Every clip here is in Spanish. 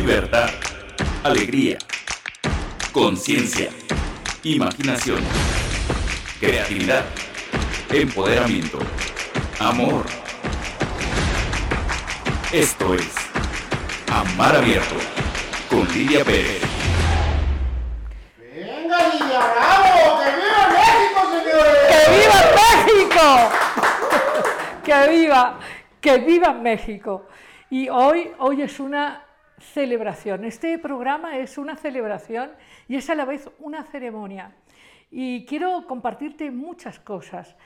libertad, alegría, conciencia, imaginación, creatividad, empoderamiento, amor. Esto es Amar Abierto con Lidia Pérez. ¡Venga, Lidia Bravo! ¡Que viva México, señores! ¡Que viva México! ¡Que viva! ¡Que viva México! Y hoy, hoy es una celebración. Este programa es una celebración y es a la vez una ceremonia. Y quiero compartirte muchas cosas.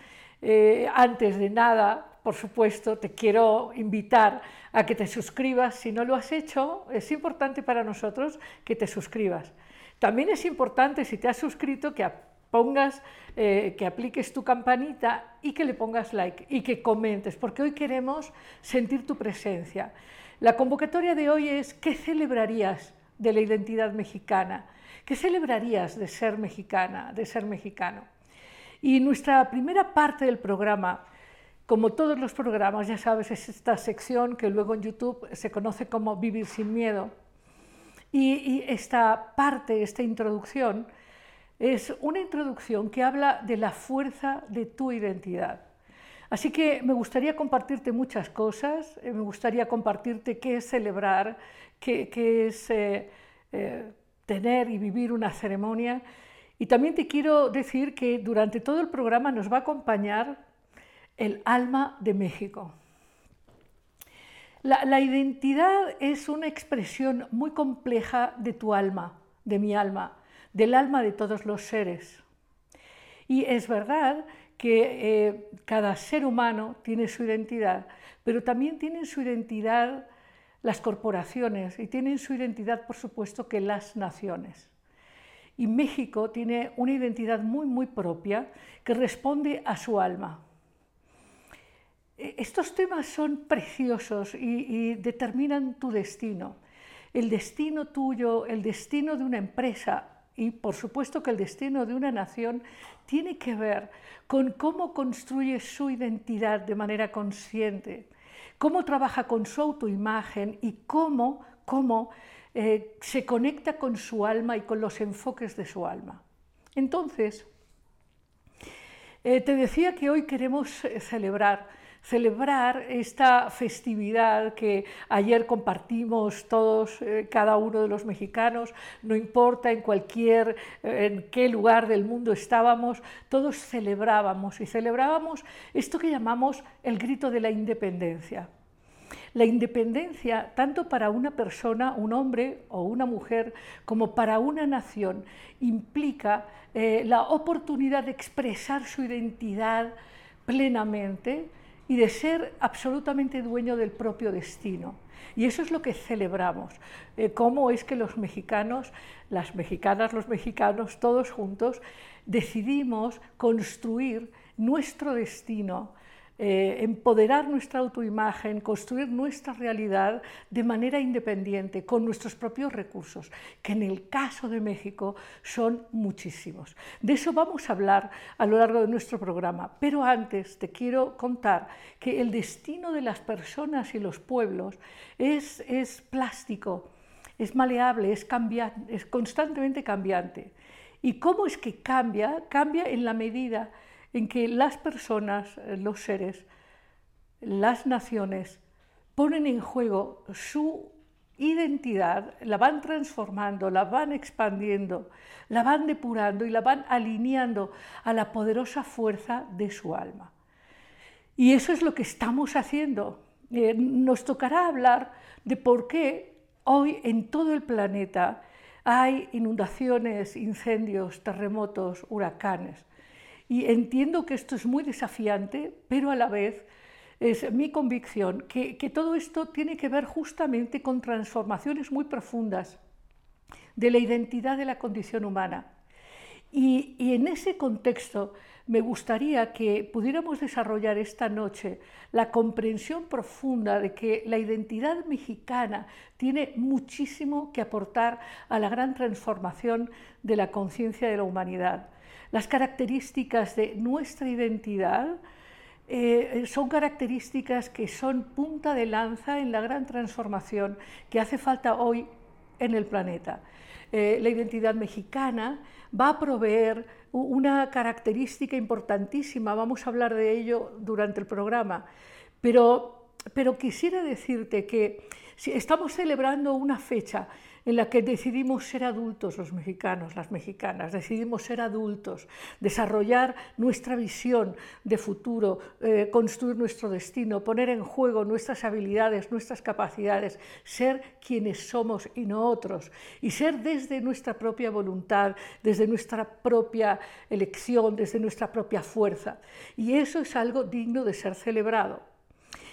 Eh, antes de nada, por supuesto, te quiero invitar a que te suscribas. Si no lo has hecho, es importante para nosotros que te suscribas. También es importante, si te has suscrito, que pongas, eh, que apliques tu campanita y que le pongas like y que comentes, porque hoy queremos sentir tu presencia. La convocatoria de hoy es ¿qué celebrarías de la identidad mexicana? ¿Qué celebrarías de ser mexicana, de ser mexicano? Y nuestra primera parte del programa, como todos los programas, ya sabes, es esta sección que luego en YouTube se conoce como Vivir sin Miedo. Y, y esta parte, esta introducción, es una introducción que habla de la fuerza de tu identidad. Así que me gustaría compartirte muchas cosas, eh, me gustaría compartirte qué es celebrar, qué, es eh, eh, tener y vivir una ceremonia. Y también te quiero decir que durante todo el programa nos va a acompañar el alma de México. La, la, identidad es una expresión muy compleja de tu alma, de mi alma, del alma de todos los seres. Y es verdad que eh, cada ser humano tiene su identidad, pero también tienen su identidad las corporaciones y tienen su identidad, por supuesto, que las naciones. Y México tiene una identidad muy, muy propia que responde a su alma. E, estos temas son preciosos y, y determinan tu destino. El destino tuyo, el destino de una empresa, y por supuesto que el destino de una nación tiene que ver con cómo construye su identidad de manera consciente, cómo trabaja con su autoimagen y cómo, cómo eh, se conecta con su alma y con los enfoques de su alma. Entonces, eh, te decía que hoy queremos eh, celebrar celebrar esta festividad que ayer compartimos todos, eh, cada uno de los mexicanos, no importa en cualquier, eh, en qué lugar del mundo estábamos, todos celebrábamos y celebrábamos esto que llamamos el grito de la independencia. La independencia, tanto para una persona, un hombre o una mujer, como para una nación, implica eh, la oportunidad de expresar su identidad plenamente, y de ser absolutamente dueño del propio destino. Y eso es lo que celebramos. Eh, cómo es que los mexicanos, las mexicanas, los mexicanos, todos juntos, decidimos construir nuestro destino eh, empoderar nuestra autoimagen, construir nuestra realidad de manera independiente, con nuestros propios recursos, que en el caso de México son muchísimos. De eso vamos a hablar a lo largo de nuestro programa, pero antes te quiero contar que el destino de las personas y los pueblos es, es plástico, es maleable, es, es constantemente cambiante. ¿Y cómo es que cambia? Cambia en la medida en que las personas, eh, los seres, las naciones ponen en juego su identidad, la van transformando, la van expandiendo, la van depurando y la van alineando a la poderosa fuerza de su alma. Y eso es lo que estamos haciendo. Eh, nos tocará hablar de por qué hoy en todo el planeta hay inundaciones, incendios, terremotos, huracanes. Y entiendo que esto es muy desafiante, pero a la vez es mi convicción que, todo esto tiene que ver justamente con transformaciones muy profundas de la identidad de la condición humana. Y, en ese contexto me gustaría que pudiéramos desarrollar esta noche la comprensión profunda de que la identidad mexicana tiene muchísimo que aportar a la gran transformación de la conciencia de la humanidad. Las características de nuestra identidad eh, son características que son punta de lanza en la gran transformación que hace falta hoy en el planeta. Eh, la identidad mexicana va a proveer una característica importantísima, vamos a hablar de ello durante el programa, pero, pero quisiera decirte que si estamos celebrando una fecha en la que decidimos ser adultos los mexicanos, las mexicanas, decidimos ser adultos, desarrollar nuestra visión de futuro, eh, construir nuestro destino, poner en juego nuestras habilidades, nuestras capacidades, ser quienes somos y no otros, y ser desde nuestra propia voluntad, desde nuestra propia elección, desde nuestra propia fuerza. Y eso es algo digno de ser celebrado.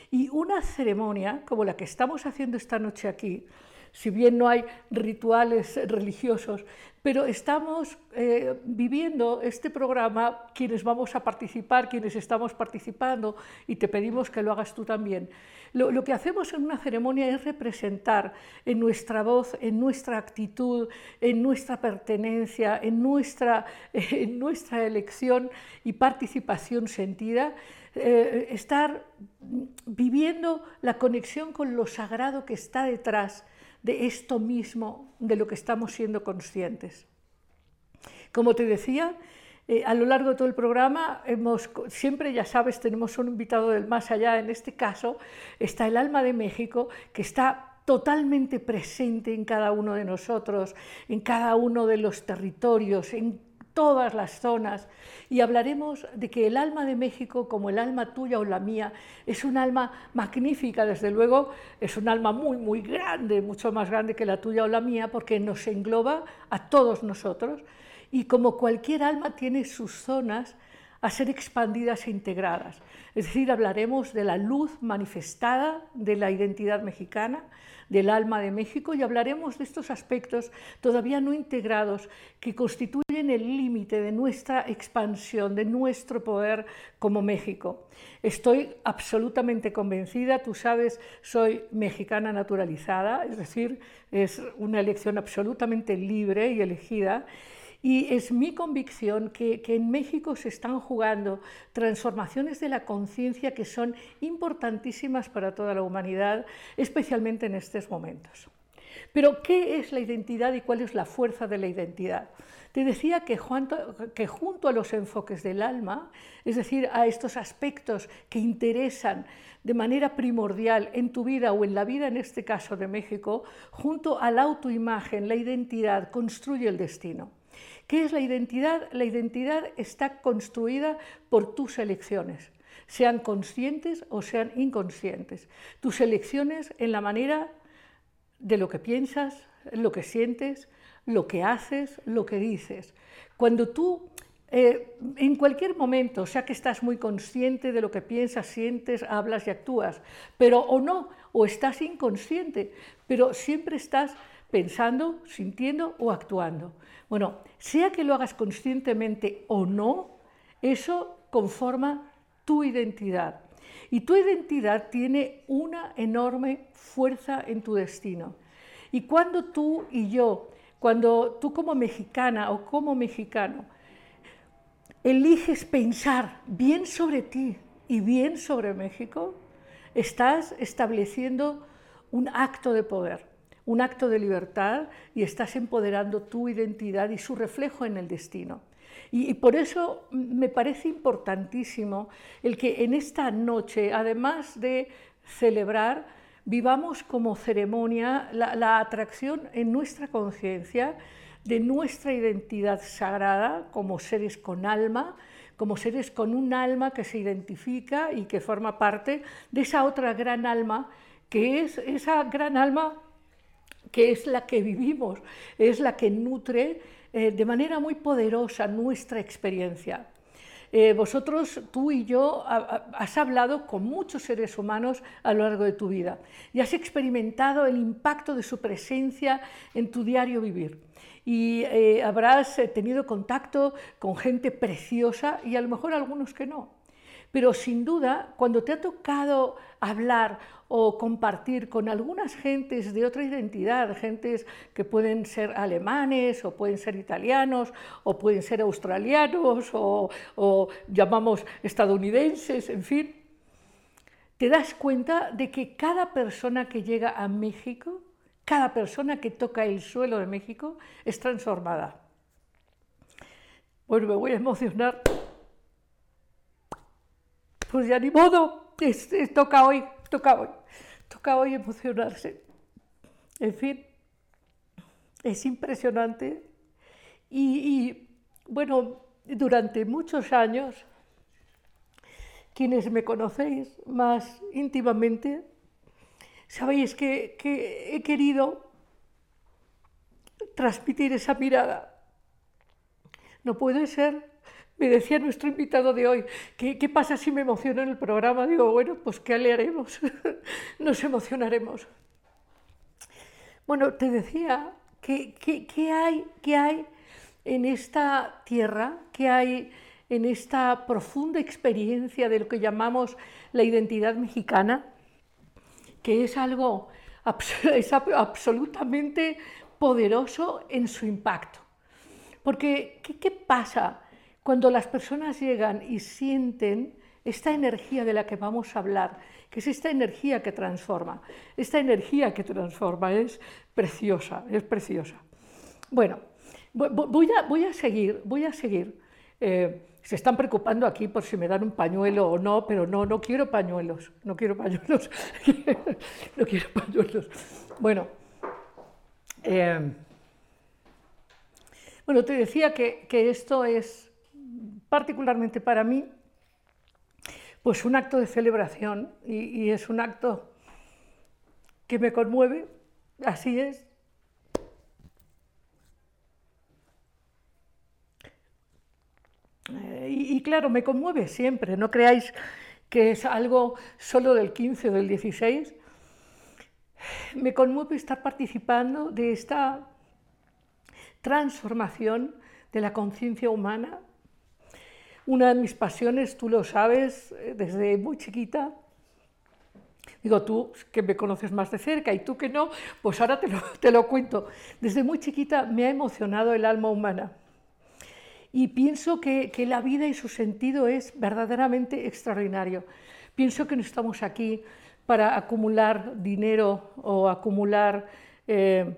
Y una ceremonia como la que estamos haciendo esta noche aquí, si bien no hay rituales religiosos, pero estamos eh, viviendo este programa, quienes vamos a participar, quienes estamos participando, y te pedimos que lo hagas tú también. Lo, que hacemos en una ceremonia es representar en nuestra voz, en nuestra actitud, en nuestra pertenencia, en nuestra, elección y participación sentida, eh, estar viviendo la conexión con lo sagrado que está detrás de esto mismo de lo que estamos siendo conscientes. Como te decía, eh, a lo largo de todo el programa hemos, siempre, ya sabes, tenemos un invitado del más allá, en este caso está el alma de México, que está totalmente presente en cada uno de nosotros, en cada uno de los territorios, en todas las zonas y hablaremos de que el alma de México, como el alma tuya o la mía, es un alma magnífica, desde luego es un alma muy, muy grande, mucho más grande que la tuya o la mía, porque nos engloba a todos nosotros y como cualquier alma tiene sus zonas a ser expandidas e integradas. Es decir, hablaremos de la luz manifestada de la identidad mexicana, del alma de México y hablaremos de estos aspectos todavía no integrados que constituyen el límite de nuestra expansión, de nuestro poder como México. Estoy absolutamente convencida, tú sabes, soy mexicana naturalizada, es decir, es una elección absolutamente libre y elegida y es mi convicción que, en México se están jugando transformaciones de la conciencia que son importantísimas para toda la humanidad, especialmente en estos momentos. Pero, ¿qué es la identidad y cuál es la fuerza de la identidad? Te decía que junto, a los enfoques del alma, es decir, a estos aspectos que interesan de manera primordial en tu vida o en la vida, en este caso de México, junto a la autoimagen, la identidad, construye el destino. ¿Qué es la identidad? La identidad está construida por tus elecciones, sean conscientes o sean inconscientes. Tus elecciones en la manera de lo que piensas, lo que sientes, lo que haces, lo que dices. Cuando tú eh, en cualquier momento, sea que estás muy consciente de lo que piensas, sientes, hablas y actúas, pero o no, o estás inconsciente, pero siempre estás pensando, sintiendo o actuando. Bueno, sea que lo hagas conscientemente o no, eso conforma tu identidad. Y tu identidad tiene una enorme fuerza en tu destino. Y cuando tú y yo, cuando tú como mexicana o como mexicano, eliges pensar bien sobre ti y bien sobre México, estás estableciendo un acto de poder un acto de libertad y estás empoderando tu identidad y su reflejo en el destino. Y, por eso me parece importantísimo el que en esta noche, además de celebrar, vivamos como ceremonia la, atracción en nuestra conciencia de nuestra identidad sagrada como seres con alma, como seres con un alma que se identifica y que forma parte de esa otra gran alma, que es esa gran alma que es la que vivimos, es la que nutre eh, de manera muy poderosa nuestra experiencia. Eh, vosotros, tú y yo, has hablado con muchos seres humanos a lo largo de tu vida y has experimentado el impacto de su presencia en tu diario vivir. Y eh, habrás tenido contacto con gente preciosa y a lo mejor algunos que no. Pero sin duda, cuando te ha tocado hablar o compartir con algunas gentes de otra identidad, gentes que pueden ser alemanes o pueden ser italianos o pueden ser australianos o, o llamamos estadounidenses, en fin, te das cuenta de que cada persona que llega a México cada persona que toca el suelo de México es transformada. Bueno, me voy a emocionar. Pues ya ni modo, toca hoy, toca hoy, toca hoy emocionarse. En fin, es impresionante. Y, bueno, durante muchos años, quienes me conocéis más íntimamente, sabéis que he querido transmitir esa mirada. No puede ser me decía nuestro invitado de hoy, ¿qué, ¿qué, pasa si me emociono en el programa? Digo, bueno, pues ¿qué le haremos? Nos emocionaremos. Bueno, te decía ¿Qué, hay, ¿Qué hay en esta tierra? ¿Qué hay en esta profunda experiencia de lo que llamamos la identidad mexicana? Que es algo absolutamente poderoso en su impacto. Porque, ¿qué, ¿qué, pasa cuando las personas llegan y sienten esta energía de la que vamos a hablar, que es esta energía que transforma? Esta energía que transforma es preciosa, es preciosa. Bueno, voy a, seguir, voy a seguir. Eh, se están preocupando aquí por si me dan un pañuelo o no, pero no, no quiero pañuelos, no quiero pañuelos, no quiero pañuelos. Bueno, eh, bueno, te decía que esto es particularmente para mí, pues un acto de celebración y, y es un acto que me conmueve Así es. Eh, y, claro, me conmueve siempre, no creáis que es algo solo del 15 o del 16. Me conmueve estar participando de esta transformación de la conciencia humana. Una de mis pasiones, tú lo sabes, eh, desde muy chiquita, Digo, tú que me conoces más de cerca y tú que no, pues ahora te lo, cuento. Desde muy chiquita me ha emocionado el alma humana y pienso que, que, la vida y su sentido es verdaderamente extraordinario. Pienso que no estamos aquí para acumular dinero o acumular eh,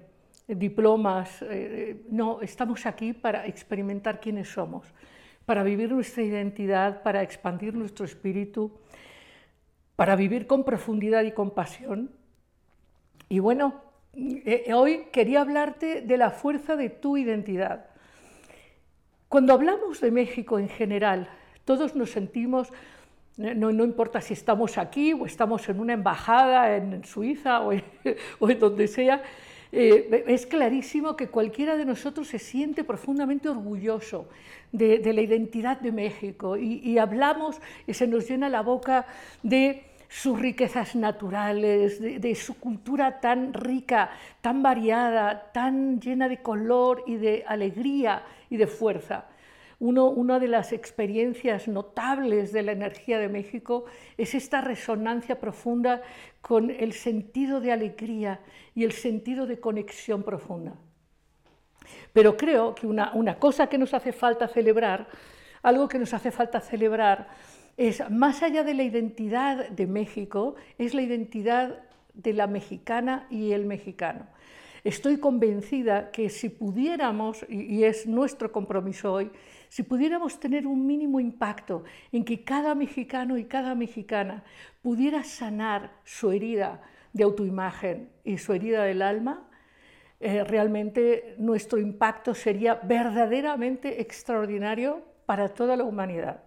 diplomas, eh, no, estamos aquí para experimentar quiénes somos, para vivir nuestra identidad, para expandir nuestro espíritu para vivir con profundidad y compasión. Y bueno, eh, hoy quería hablarte de la fuerza de tu identidad. Cuando hablamos de México en general, todos nos sentimos, eh, no, importa si estamos aquí o estamos en una embajada en Suiza o en, donde sea, eh, es clarísimo que cualquiera de nosotros se siente profundamente orgulloso de, la identidad de México y, y, hablamos y se nos llena la boca de sus riquezas naturales, de, su cultura tan rica, tan variada, tan llena de color y de alegría y de fuerza. una de las experiencias notables de la energía de México es esta resonancia profunda con el sentido de alegría y el sentido de conexión profunda. Pero creo que una, cosa que nos hace falta celebrar, algo que nos hace falta celebrar, es más allá de la identidad de México, es la identidad de la mexicana y el mexicano. Estoy convencida que si pudiéramos, y es nuestro compromiso hoy, si pudiéramos tener un mínimo impacto en que cada mexicano y cada mexicana pudiera sanar su herida de autoimagen y su herida del alma, eh, realmente nuestro impacto sería verdaderamente extraordinario para toda la humanidad.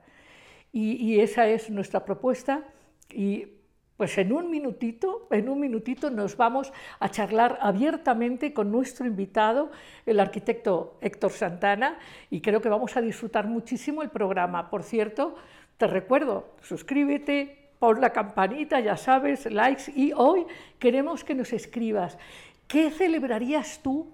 Y, esa es nuestra propuesta. Pues en un minutito, en un minutito nos vamos a charlar abiertamente con nuestro invitado, el arquitecto Héctor Santana, y creo que vamos a disfrutar muchísimo el programa. Por cierto, te recuerdo, suscríbete, pon la campanita, ya sabes, likes, y hoy queremos que nos escribas, ¿qué celebrarías tú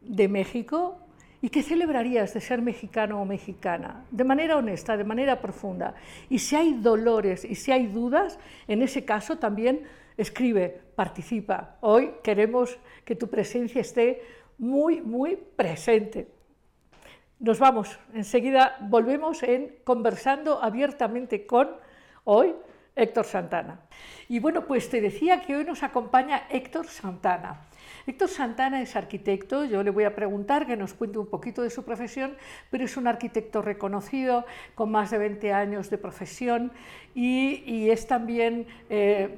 de México ¿Y qué celebrarías de ser mexicano o mexicana? De manera honesta, de manera profunda. Y si hay dolores y si hay dudas, en ese caso también escribe, participa. Hoy queremos que tu presencia esté muy, muy presente. Nos vamos, enseguida volvemos en conversando abiertamente con hoy Héctor Santana. Y bueno, pues te decía que hoy nos acompaña Héctor Santana. Héctor Santana es arquitecto, yo le voy a preguntar que nos cuente un poquito de su profesión, pero es un arquitecto reconocido, con más de 20 años de profesión y, es también... Eh,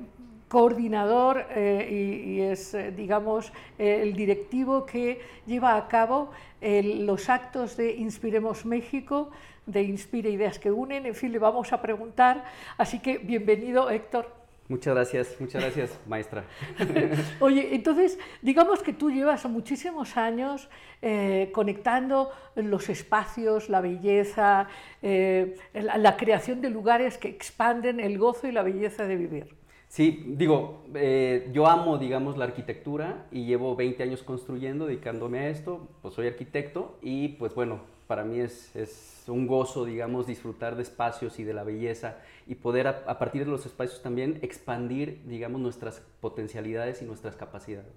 coordinador eh, y, es, eh, digamos, el directivo que lleva a cabo los actos de Inspiremos México, de Inspire Ideas que Unen. En fin, le vamos a preguntar. Así que bienvenido, Héctor. Muchas gracias, muchas gracias, maestra. Oye, entonces, digamos que tú llevas muchísimos años eh, conectando los espacios, la belleza, eh, la, creación de lugares que expanden el gozo y la belleza de vivir. Sí, digo, eh, yo amo, digamos, la arquitectura y llevo 20 años construyendo, dedicándome a esto, pues soy arquitecto y pues bueno, para mí es, es un gozo, digamos, disfrutar de espacios y de la belleza y poder a, partir de los espacios también expandir, digamos, nuestras potencialidades y nuestras capacidades.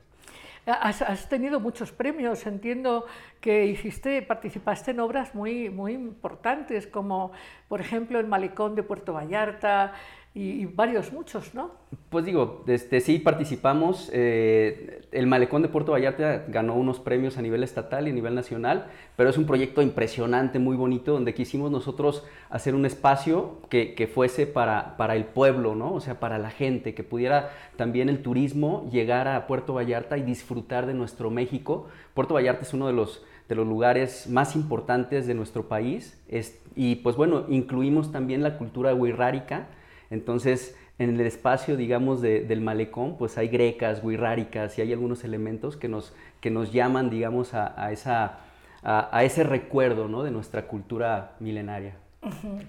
Has, tenido muchos premios, entiendo que hiciste, participaste en obras muy, muy importantes, como por ejemplo el Malecón de Puerto Vallarta, y, varios, muchos, ¿no? Pues digo, este, sí participamos. Eh, el Malecón de Puerto Vallarta ganó unos premios a nivel estatal y a nivel nacional, pero es un proyecto impresionante, muy bonito, donde quisimos nosotros hacer un espacio que, que fuese para, para, el pueblo, ¿no? O sea, para la gente, que pudiera también el turismo llegar a Puerto Vallarta y disfrutar de nuestro México. Puerto Vallarta es uno de los de los lugares más importantes de nuestro país. Es, y pues bueno, incluimos también la cultura wixárika, entonces, en el espacio, digamos, del malecón, pues hay grecas, guirráricas y hay algunos elementos que nos, que nos llaman, digamos, a, esa, a, ese recuerdo ¿no? de nuestra cultura milenaria.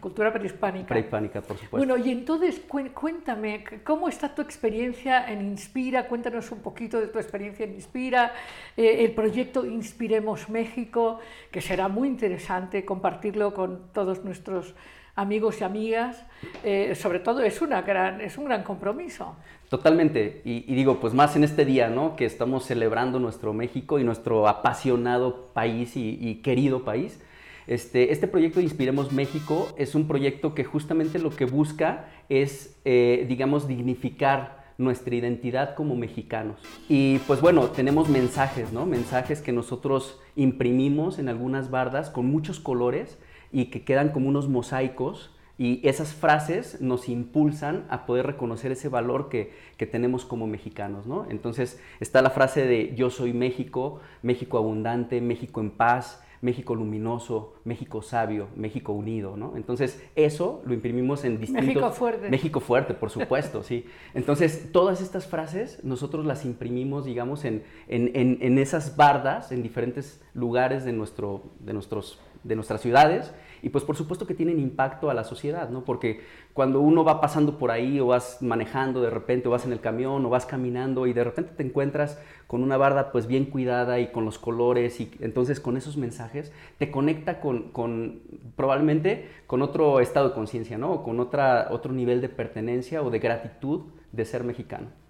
Cultura prehispánica. Prehispánica, por supuesto. Bueno, y entonces cuéntame, ¿cómo está tu experiencia en Inspira? Cuéntanos un poquito de tu experiencia en Inspira, eh, el proyecto Inspiremos México, que será muy interesante compartirlo con todos nuestros amigos y amigas, eh, sobre todo es, una gran, es un gran compromiso. Totalmente, y, digo, pues más en este día, ¿no? Que estamos celebrando nuestro México y nuestro apasionado país y, querido país. Este, este proyecto de Inspiremos México es un proyecto que justamente lo que busca es, eh, digamos, dignificar nuestra identidad como mexicanos. Y pues bueno, tenemos mensajes, ¿no? Mensajes que nosotros imprimimos en algunas bardas con muchos colores y que quedan como unos mosaicos y esas frases nos impulsan a poder reconocer ese valor que, que, tenemos como mexicanos, ¿no? Entonces está la frase de yo soy México, México abundante, México en paz, México luminoso, México sabio, México unido, ¿no? Entonces, eso lo imprimimos en distintos... México fuerte. México fuerte, por supuesto, sí. Entonces, todas estas frases nosotros las imprimimos, digamos, en, en, en, en esas bardas, en diferentes lugares de, nuestro, de nuestros de nuestras ciudades y pues por supuesto que tienen impacto a la sociedad, ¿no? Porque cuando uno va pasando por ahí o vas manejando de repente o vas en el camión o vas caminando y de repente te encuentras con una barda pues bien cuidada y con los colores y entonces con esos mensajes te conecta con, con probablemente con otro estado de conciencia, ¿no? Con otra, otro nivel de pertenencia o de gratitud de ser mexicano.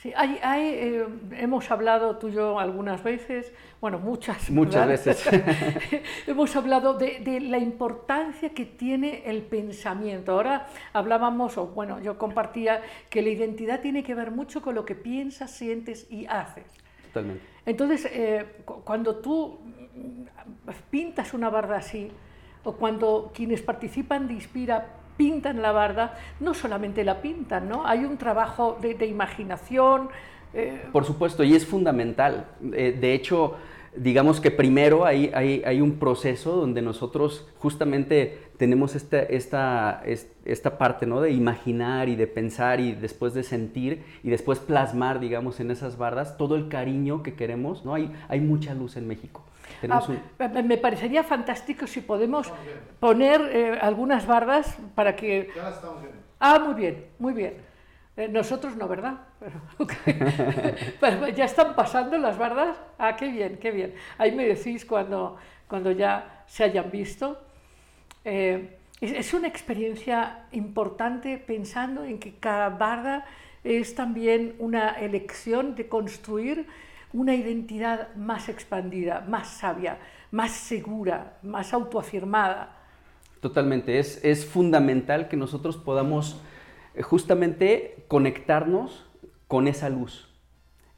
Sí, hay, eh, hemos hablado tú y yo algunas veces, bueno, muchas. Muchas veces. hemos hablado de, la importancia que tiene el pensamiento. Ahora hablábamos, o bueno, yo compartía que la identidad tiene que ver mucho con lo que piensas, sientes y haces. Totalmente. Entonces, eh, cuando tú pintas una barda así, o cuando quienes participan de Inspira pintan la barda, no solamente la pintan, ¿no? Hay un trabajo de, imaginación. Eh, Por supuesto, y es fundamental. Eh, de hecho, digamos que primero hay, hay, un proceso donde nosotros justamente tenemos esta, esta, esta parte ¿no? de imaginar y de pensar y después de sentir y después plasmar, digamos, en esas bardas todo el cariño que queremos. ¿no? Hay, hay mucha luz en México. Ah, me parecería fantástico si podemos poner eh, algunas bardas para que... Ya estamos viendo. Ah, muy bien, muy bien. Eh, nosotros no, ¿verdad? Pero, ya están pasando las bardas. Ah, qué bien, qué bien. Ahí me decís cuando, cuando ya se hayan visto. Eh, es una experiencia importante pensando en que cada barda es también una elección de construir una identidad más expandida, más sabia, más segura, más autoafirmada. Totalmente, es, es fundamental que nosotros podamos eh, justamente conectarnos con esa luz.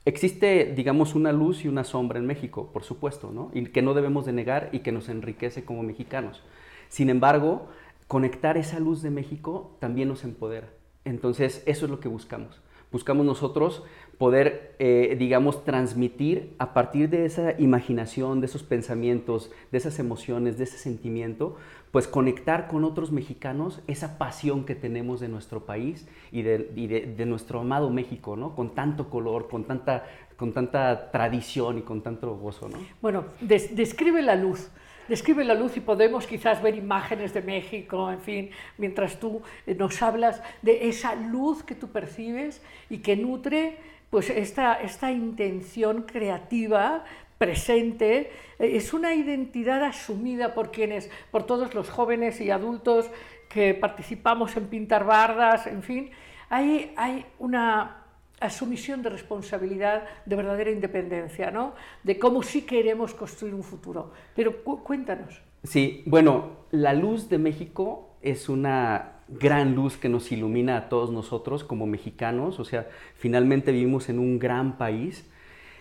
Existe, digamos, una luz y una sombra en México, por supuesto, ¿no? Y que no debemos de negar y que nos enriquece como mexicanos. Sin embargo, conectar esa luz de México también nos empodera. Entonces, eso es lo que buscamos. Buscamos nosotros poder, eh, digamos, transmitir a partir de esa imaginación, de esos pensamientos, de esas emociones, de ese sentimiento, pues conectar con otros mexicanos esa pasión que tenemos de nuestro país y de, nuestro amado México, ¿no? Con tanto color, con tanta, con tanta tradición y con tanto gozo, ¿no? Bueno, describe la luz. Describe la luz y podemos quizás ver imágenes de México, en fin, mientras tú eh, nos hablas de esa luz que tú percibes y que nutre pues esta, esta intención creativa presente, eh, es una identidad asumida por quienes, por todos los jóvenes y adultos que participamos en pintar bardas, en fin, hay, hay una asumición de responsabilidad de verdadera independencia, ¿no? De cómo sí queremos construir un futuro. Pero cuéntanos. Sí, bueno, la luz de México es una gran luz que nos ilumina a todos nosotros como mexicanos, o sea, finalmente vivimos en un gran país.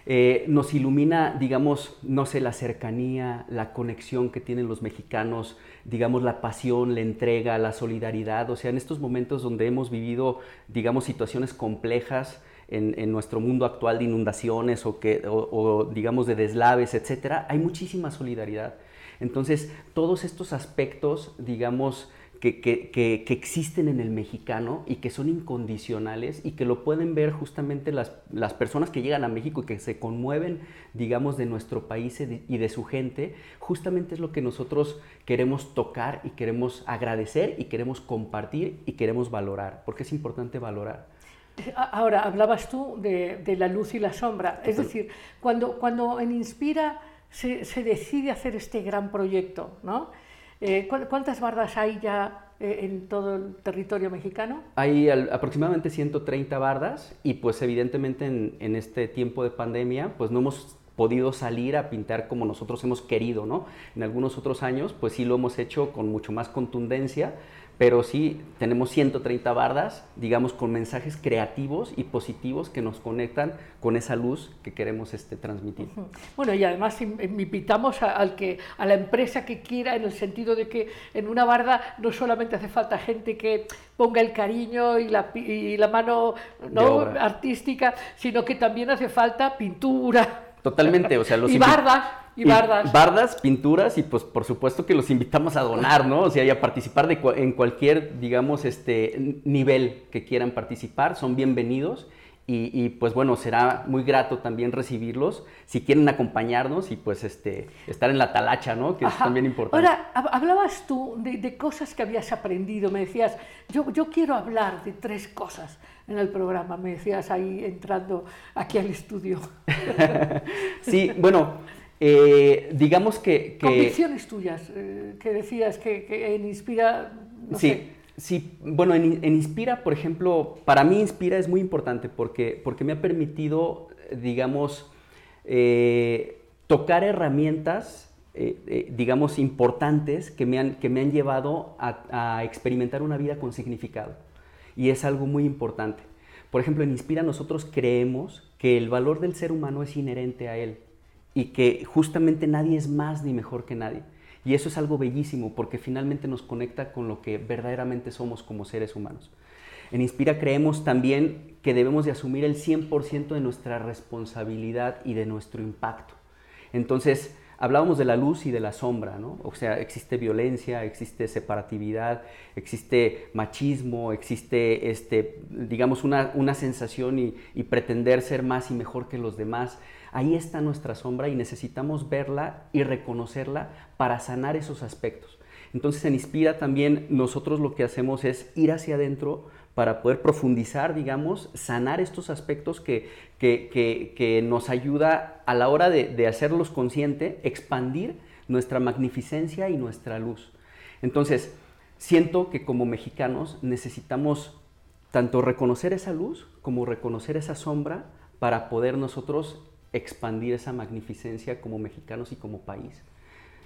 Eh, nos ilumina, digamos, no sé, la cercanía, la conexión que tienen los mexicanos, digamos, la pasión, la entrega, la solidaridad, o sea, en estos momentos donde hemos vivido, digamos, situaciones complejas, en, nuestro mundo actual de inundaciones o, que, o digamos de deslaves, etcétera, hay muchísima solidaridad. Entonces, todos estos aspectos, digamos, que, existen en el mexicano y que son incondicionales y que lo pueden ver justamente las, las, personas que llegan a México y que se conmueven, digamos, de nuestro país y de su gente, justamente es lo que nosotros queremos tocar y queremos agradecer y queremos compartir y queremos valorar, porque es importante valorar. Ahora, hablabas tú de, la luz y la sombra, es decir, cuando, cuando en Inspira se, se decide hacer este gran proyecto, ¿no? Eh, ¿Cuántas bardas hay ya eh, en todo el territorio mexicano? Hay aproximadamente 130 bardas y pues evidentemente en, este tiempo de pandemia pues no hemos podido salir a pintar como nosotros hemos querido, ¿no? En algunos otros años pues sí lo hemos hecho con mucho más contundencia, pero sí tenemos 130 bardas, digamos, con mensajes creativos y positivos que nos conectan con esa luz que queremos este, transmitir. Bueno, y además invitamos a, al que, a la empresa que quiera, en el sentido de que en una barda no solamente hace falta gente que ponga el cariño y la, y la mano ¿no? artística, sino que también hace falta pintura. Totalmente, o sea, los y bardas y bardas. bardas, pinturas y pues por supuesto que los invitamos a donar, ¿no? O sea, y a participar de, en cualquier, digamos, este nivel que quieran participar, son bienvenidos. Y, pues bueno, será muy grato también recibirlos si quieren acompañarnos y pues este, estar en la talacha, ¿no? Que es también importante. Ahora, hablabas tú de, cosas que habías aprendido, me decías, yo, yo quiero hablar de tres cosas en el programa, me decías ahí entrando aquí al estudio. sí, bueno, eh, digamos que, Convicciones tuyas, eh, que decías que, en Inspira... sí, sí, bueno, en, Inspira, por ejemplo, para mí Inspira es muy importante porque, porque me ha permitido, digamos, eh, tocar herramientas, digamos, importantes que me han, que me han llevado a, a experimentar una vida con significado. Y es algo muy importante. Por ejemplo, en Inspira nosotros creemos que el valor del ser humano es inherente a él y que justamente nadie es más ni mejor que nadie. Y eso es algo bellísimo porque finalmente nos conecta con lo que verdaderamente somos como seres humanos. En Inspira creemos también que debemos de asumir el 100% de nuestra responsabilidad y de nuestro impacto. Entonces, hablábamos de la luz y de la sombra, ¿no? O sea, existe violencia, existe separatividad, existe machismo, existe, este, digamos, una, sensación y, y pretender ser más y mejor que los demás. Ahí está nuestra sombra y necesitamos verla y reconocerla para sanar esos aspectos. Entonces en Inspira también nosotros lo que hacemos es ir hacia adentro para poder profundizar, digamos, sanar estos aspectos que, que, nos ayuda a la hora de, de hacerlos consciente, expandir nuestra magnificencia y nuestra luz. Entonces, siento que como mexicanos necesitamos tanto reconocer esa luz como reconocer esa sombra para poder nosotros expandir esa magnificencia como mexicanos y como país.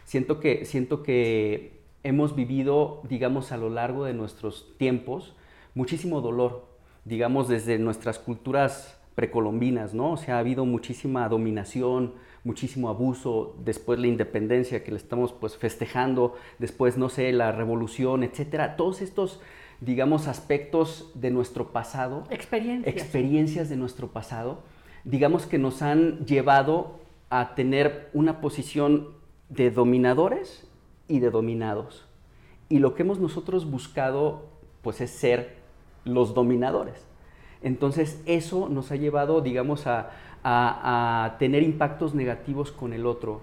Siento que, siento que hemos vivido, digamos, a lo largo de nuestros tiempos, muchísimo dolor, digamos, desde nuestras culturas precolombinas, ¿no? O sea, ha habido muchísima dominación, muchísimo abuso, después la independencia que le estamos pues festejando, después, no sé, la revolución, etcétera. Todos estos, digamos, aspectos de nuestro pasado, Experiencias. experiencias de nuestro pasado, digamos que nos han llevado a tener una posición de dominadores y de dominados. Y lo que hemos nosotros buscado, pues es ser los dominadores. Entonces eso nos ha llevado, digamos, a, tener impactos negativos con el otro,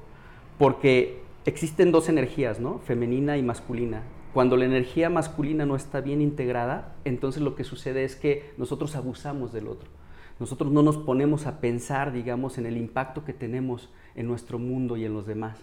porque existen dos energías, ¿no? Femenina y masculina. Cuando la energía masculina no está bien integrada, entonces lo que sucede es que nosotros abusamos del otro. Nosotros no nos ponemos a pensar, digamos, en el impacto que tenemos en nuestro mundo y en los demás.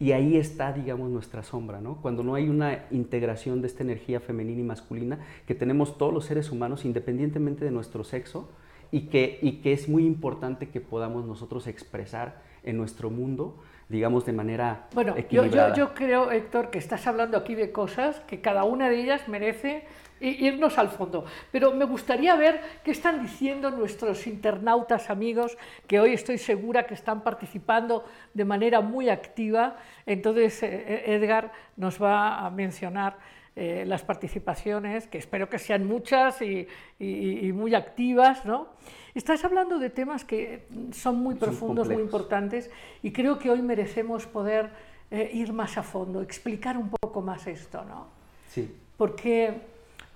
Y ahí está, digamos, nuestra sombra, ¿no? Cuando no hay una integración de esta energía femenina y masculina que tenemos todos los seres humanos independientemente de nuestro sexo y que, y que es muy importante que podamos nosotros expresar en nuestro mundo, digamos, de manera Bueno, yo, equilibrada. yo, yo creo, Héctor, que estás hablando aquí de cosas que cada una de ellas merece irnos al fondo. Pero me gustaría ver qué están diciendo nuestros internautas amigos, que hoy estoy segura que están participando de manera muy activa. Entonces, eh, Edgar nos va a mencionar eh, las participaciones, que espero que sean muchas y, y- y muy activas, ¿no? Estás hablando de temas que son muy Son profundos, muy importantes, y creo que hoy merecemos poder eh, ir más a fondo, explicar un poco más esto, ¿no? Sí. Porque,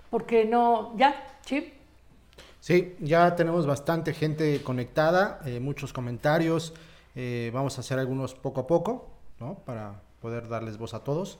porque no, ya, sí, Sí, ya tenemos bastante gente conectada, eh, muchos comentarios. eh, vamos a hacer algunos poco a poco, ¿no? Para poder darles voz a todos.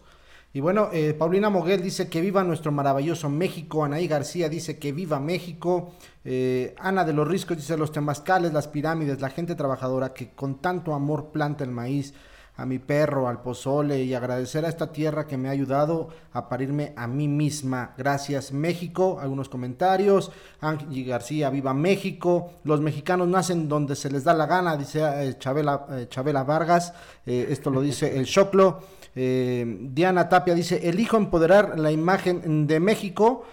Y bueno, eh, Paulina Moguel dice que viva nuestro maravilloso México. Anaí García dice que viva México. eh, Ana de los Riscos dice los temazcales, las pirámides, la gente trabajadora que con tanto amor planta el maíz a mi perro, al pozole y agradecer a esta tierra que me ha ayudado a parirme a mí misma. Gracias México. Algunos comentarios. Angie García, viva México. Los mexicanos nacen donde se les da la gana, dice eh, Chabela, eh, Chabela Vargas. Eh, esto lo dice el Choclo. Diana Tapia dice, elijo empoderar la imagen de México.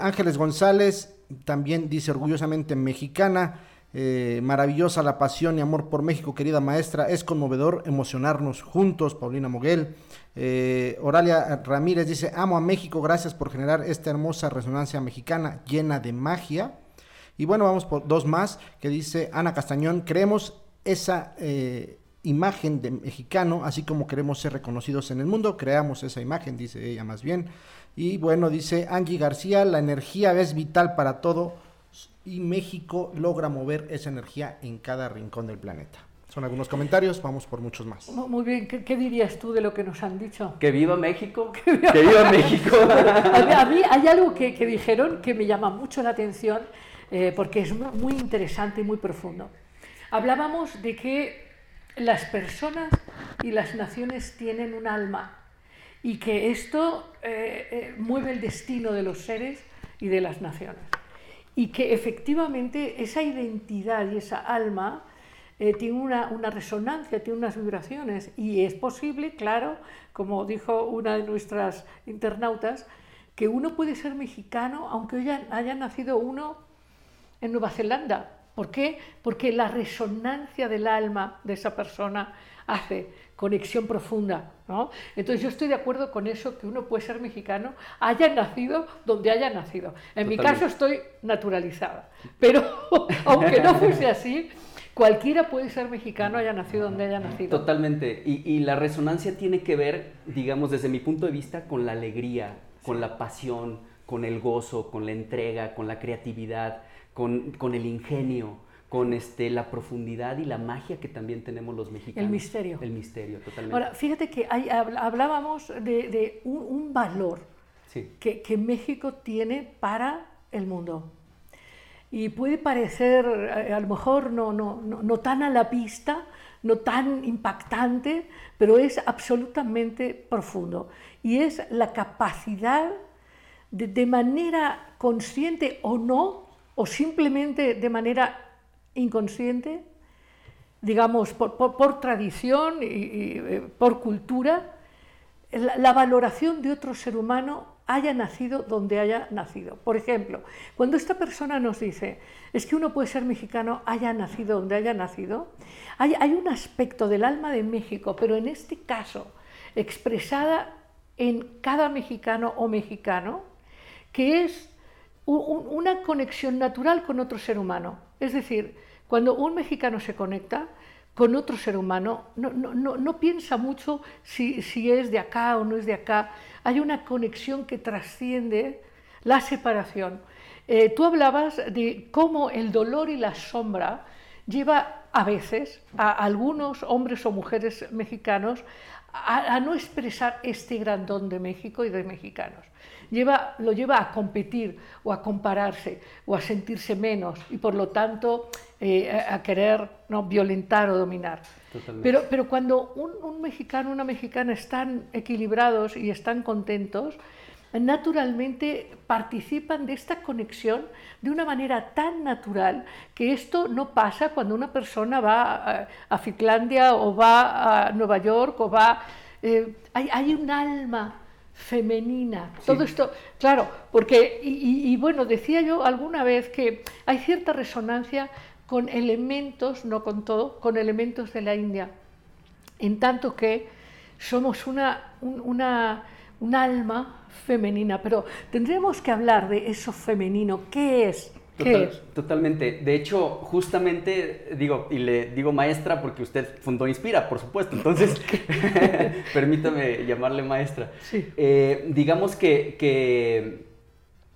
Ángeles González también dice orgullosamente mexicana. Eh, maravillosa la pasión y amor por México, querida maestra. Es conmovedor emocionarnos juntos, Paulina Moguel. Eh, Oralia Ramírez dice, amo a México, gracias por generar esta hermosa resonancia mexicana llena de magia. Y bueno, vamos por dos más, que dice Ana Castañón, creemos esa eh, imagen de mexicano, así como queremos ser reconocidos en el mundo, creamos esa imagen, dice ella más bien. Y bueno, dice Angie García, la energía es vital para todo y México logra mover esa energía en cada rincón del planeta. Son algunos comentarios, vamos por muchos más. mu- muy bien, ¿qué, qué dirías tú de lo que nos han dicho? Que viva México. Que viva México. A mí, a mí hay algo que, que dijeron que me llama mucho la atención eh, porque es mu- muy interesante y muy profundo. Hablábamos de que las personas y las naciones tienen un alma y que esto eh, eh, mueve el destino de los seres y de las naciones. Y que efectivamente esa identidad y esa alma eh, tiene una, resonancia, tiene unas vibraciones y es posible, claro, como dijo una de nuestras internautas, que uno puede ser mexicano aunque haya, haya nacido uno en Nueva Zelanda. ¿Por qué? Porque la resonancia del alma de esa persona hace conexión profunda. ¿no? Entonces yo estoy de acuerdo con eso, que uno puede ser mexicano, haya nacido donde haya nacido. En mi Totalmente. caso estoy naturalizada, pero aunque no fuese así, cualquiera puede ser mexicano, haya nacido donde haya nacido. Totalmente. Y, y la resonancia tiene que ver, digamos, desde mi punto de vista, con la alegría, con la pasión, con el gozo, con la entrega, con la creatividad, con, con el ingenio, con este, la profundidad y la magia que también tenemos los mexicanos. El misterio. El misterio, totalmente. Ahora, fíjate que hay- habl- hablábamos de, de un, un valor sí. que, que México tiene para el mundo. Y puede parecer eh, a lo mejor no, no, no, no tan a la vista, no tan impactante, pero es absolutamente profundo. Y es la capacidad de, de manera consciente o no, o simplemente de manera inconsciente, digamos, por, por- tradición y, eh, por cultura, la, la valoración de otro ser humano haya nacido donde haya nacido. Por ejemplo, cuando esta persona nos dice, es que uno puede ser mexicano, haya nacido donde haya nacido, hay, hay un aspecto del alma de México, pero en este caso expresada en cada mexicano o mexicano, que es una conexión natural con otro ser humano. Es decir, cuando un mexicano se conecta con otro ser humano, no, no, no, piensa mucho si, si, es de acá o no es de acá. Hay una conexión que trasciende la separación. Eh, tú hablabas de cómo el dolor y la sombra lleva a veces a algunos hombres o mujeres mexicanos a, no expresar este gran don de México y de mexicanos. Lleva, lo lleva a competir o a compararse o a sentirse menos y por lo tanto eh, a, querer ¿no? violentar o dominar. Pero, pero cuando un, un mexicano o una mexicana están equilibrados y están contentos, naturalmente participan de esta conexión de una manera tan natural que esto no pasa cuando una persona va a, Finlandia o va a Nueva York o va... Eh, hay, un alma femenina. Todo esto, claro, porque, y, bueno, decía yo alguna vez que hay cierta resonancia con elementos, no con todo, con elementos de la India, en tanto que somos una, una, un alma femenina, pero tendremos que hablar de eso femenino. ¿Qué es? Totalmente. De hecho, justamente digo, y le digo maestra porque usted fundó Inspira, por supuesto. Entonces, permítame llamarle maestra. Sí. Eh, digamos que, que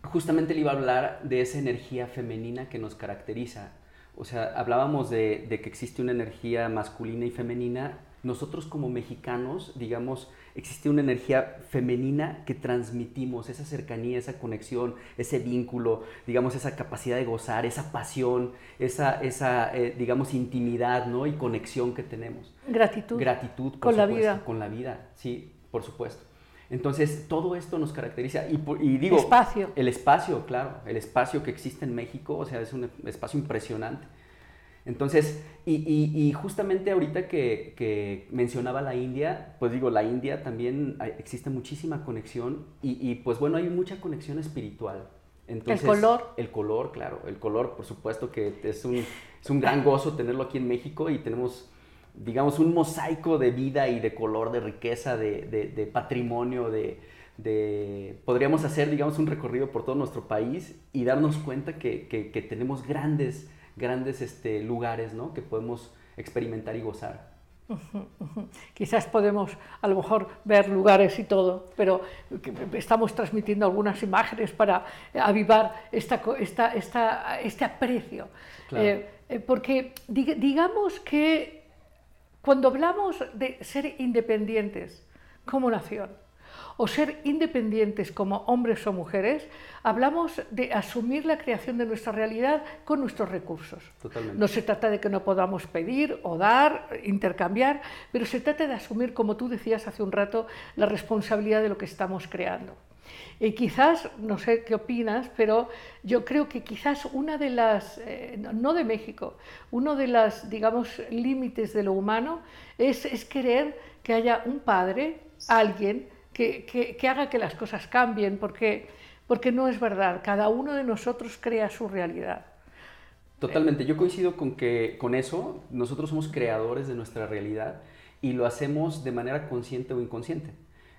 justamente le iba a hablar de esa energía femenina que nos caracteriza. O sea, hablábamos de, de que existe una energía masculina y femenina. Nosotros como mexicanos, digamos, existe una energía femenina que transmitimos, esa cercanía, esa conexión, ese vínculo, digamos, esa capacidad de gozar, esa pasión, esa, esa eh, digamos, intimidad ¿no? y conexión que tenemos. Gratitud. Gratitud, con la vida. Con la vida, sí, por supuesto. Entonces, todo esto nos caracteriza. Y, y digo... Espacio. El espacio, claro. El espacio que existe en México, o sea, es un espacio impresionante. Entonces, y, justamente ahorita que, mencionaba la India, pues digo, la India también existe muchísima conexión y, pues bueno, hay mucha conexión espiritual. Entonces, el color. El color, claro, el color, por supuesto que es un, es un gran gozo tenerlo aquí en México y tenemos, digamos, un mosaico de vida y de color, de riqueza, de, patrimonio, de, de, podríamos hacer, digamos, un recorrido por todo nuestro país y darnos cuenta que, que tenemos grandes grandes este, lugares ¿no? que podemos experimentar y gozar. Quizás podemos a lo mejor ver lugares y todo, pero estamos transmitiendo algunas imágenes para avivar esta, esta, esta, este aprecio. Eh, eh, porque digamos que cuando hablamos de ser independientes como nación, o ser independientes como hombres o mujeres, hablamos de asumir la creación de nuestra realidad con nuestros recursos. No se trata de que no podamos pedir o dar, intercambiar, pero se trata de asumir, como tú decías hace un rato, la responsabilidad de lo que estamos creando. Y quizás, no sé qué opinas, pero yo creo que quizás una de las, eh, no de México, uno de los, digamos, límites de lo humano es, es querer que haya un padre, alguien, que, haga que las cosas cambien, porque, porque no es verdad, cada uno de nosotros crea su realidad. Totalmente, yo coincido con que con eso nosotros somos creadores de nuestra realidad y lo hacemos de manera consciente o inconsciente.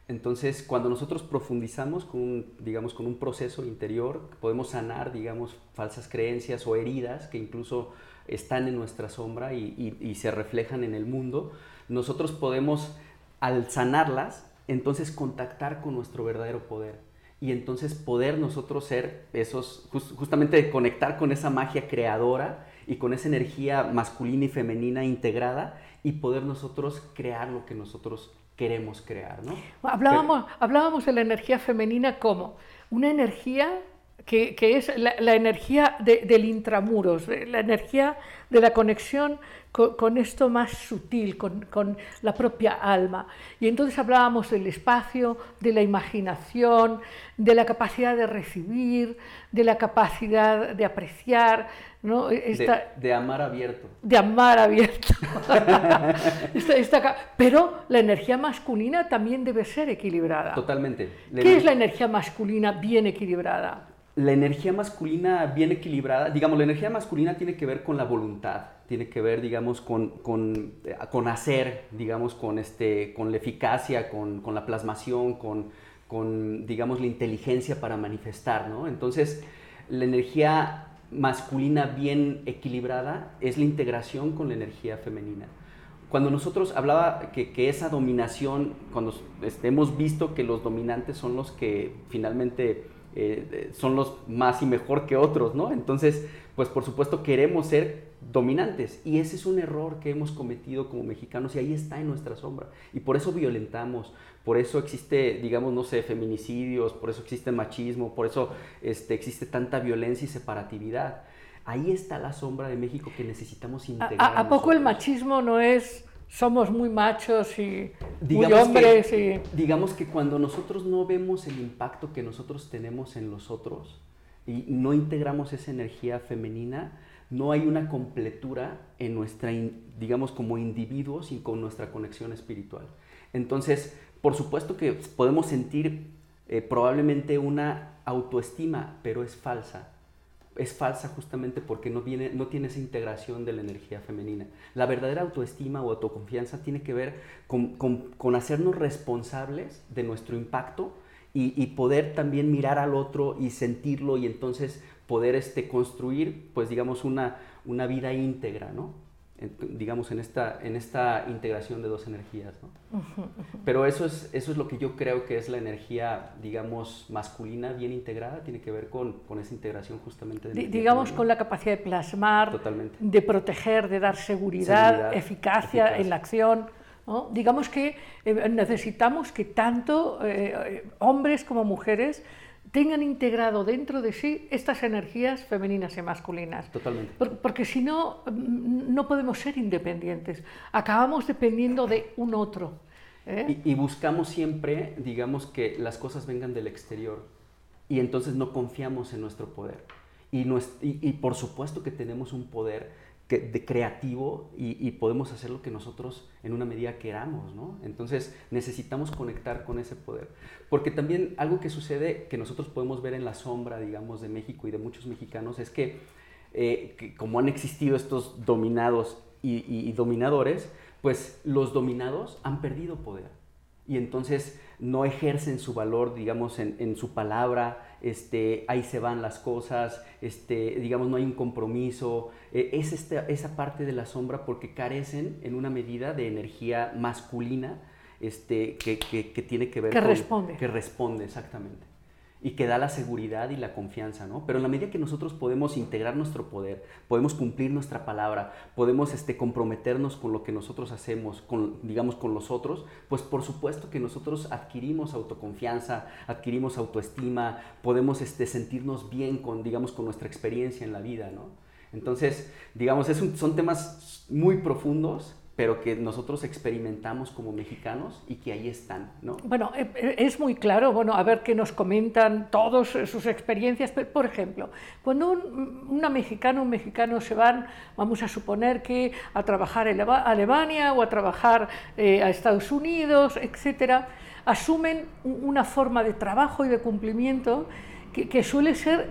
Entonces, cuando nosotros profundizamos con un, digamos, con un proceso interior, podemos sanar, digamos, falsas creencias o heridas que incluso están en nuestra sombra y, y se reflejan en el mundo, nosotros podemos, al sanarlas, entonces contactar con nuestro verdadero poder y entonces poder nosotros ser esos, justamente conectar con esa magia creadora y con esa energía masculina y femenina integrada y poder nosotros crear lo que nosotros queremos crear, ¿no? Hablábamos, hablábamos de la energía femenina como una energía que, es la, energía del intramuros, la energía de la conexión con, esto más sutil, con, la propia alma. Y entonces hablábamos del espacio, de la imaginación, de la capacidad de recibir, de la capacidad de apreciar. ¿no? de, amar abierto. De amar abierto. pero la energía masculina también debe ser equilibrada. Totalmente. ¿Qué es la energía masculina bien equilibrada? La energía masculina bien equilibrada, digamos, la energía masculina tiene que ver con la voluntad, tiene que ver, digamos, con, con, con hacer, digamos, con, este, con la eficacia, con, con la plasmación, con, con, digamos, la inteligencia para manifestar, ¿no? Entonces, la energía masculina bien equilibrada es la integración con la energía femenina. Cuando nosotros hablaba que, que esa dominación, cuando hemos visto que los dominantes son los que finalmente eh, son los más y mejor que otros, ¿no? Entonces, pues por supuesto queremos ser dominantes y ese es un error que hemos cometido como mexicanos y ahí está en nuestra sombra y por eso violentamos, por eso existe, digamos, no sé, feminicidios, por eso existe machismo, por eso este, existe tanta violencia y separatividad. Ahí está la sombra de México que necesitamos integrar. ¿A, a poco el machismo no es somos muy machos y muy hombres? y... Digamos que cuando nosotros no vemos el impacto que nosotros tenemos en los otros y no integramos esa energía femenina, no hay una completura en nuestra, digamos, como individuos y con nuestra conexión espiritual. Entonces, por supuesto que podemos sentir eh, probablemente una autoestima, pero es falsa. Es falsa justamente porque no, viene, no tiene esa integración de la energía femenina. La verdadera autoestima o autoconfianza tiene que ver con, con, hacernos responsables de nuestro impacto y, y, poder también mirar al otro y sentirlo y entonces poder este, construir, pues digamos, una, una vida íntegra, ¿no? Digamos, en esta, en esta integración de dos energías, ¿no? Pero eso es, eso es lo que yo creo que es la energía, digamos, masculina bien integrada, tiene que ver con, con esa integración justamente. De digamos, con la capacidad de plasmar, Totalmente. de proteger, de dar seguridad, eficacia en la acción. ¿no? Digamos que eh, necesitamos que tanto eh, hombres como mujeres tengan integrado dentro de sí estas energías femeninas y masculinas. Totalmente. porque si no, mm, no podemos ser independientes. Acabamos dependiendo de un otro. ¿eh? Y, buscamos siempre, digamos, que las cosas vengan del exterior. Y entonces no confiamos en nuestro poder. y, y por supuesto que tenemos un poder de creativo y, podemos hacer lo que nosotros en una medida queramos, ¿no? Entonces necesitamos conectar con ese poder. Porque también algo que sucede, que nosotros podemos ver en la sombra, digamos, de México y de muchos mexicanos, es que, eh, como han existido estos dominados y dominadores, pues los dominados han perdido poder y entonces no ejercen su valor, digamos, en, su palabra, este, ahí se van las cosas, este, digamos, no hay un compromiso. Eh, es esa parte de la sombra porque carecen en una medida de energía masculina este, que, que tiene que ver que responde. Que responde, exactamente y que da la seguridad y la confianza, ¿no? Pero en la medida que nosotros podemos integrar nuestro poder, podemos cumplir nuestra palabra, podemos este, comprometernos con lo que nosotros hacemos, con, digamos, con los otros, pues por supuesto que nosotros adquirimos autoconfianza, adquirimos autoestima, podemos este, sentirnos bien con, digamos, con nuestra experiencia en la vida, ¿no? Entonces, digamos, es son temas muy profundos pero que nosotros experimentamos como mexicanos y que ahí están, ¿no? Bueno, eh, eh, es muy claro, bueno, a ver qué nos comentan todos sus experiencias. Por ejemplo, cuando un, una mexicana o un mexicano se van, vamos a suponer que a trabajar a Alemania o a trabajar eh, a Estados Unidos, etcétera, asumen una forma de trabajo y de cumplimiento que, que suele ser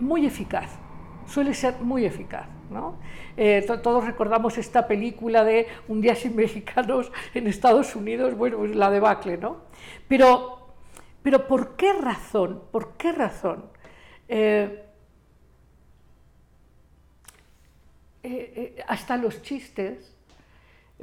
muy eficaz, suele ser muy eficaz. Eh, todos recordamos esta película de Un día sin mexicanos en Estados Unidos, bueno, pues la debacle, ¿no? Pero, pero ¿por qué razón? ¿Por qué razón? Eh, eh, hasta los chistes,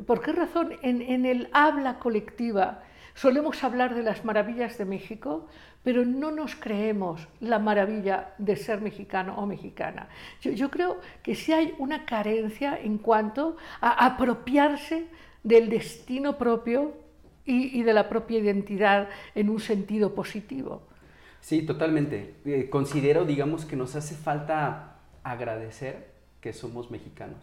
¿por qué razón en el habla colectiva solemos hablar de las maravillas de México, pero no nos creemos la maravilla de ser mexicano o mexicana. Yo, creo que sí hay una carencia en cuanto a apropiarse del destino propio y, de la propia identidad en un sentido positivo. Sí, totalmente. Eh, considero, digamos, que nos hace falta agradecer que somos mexicanos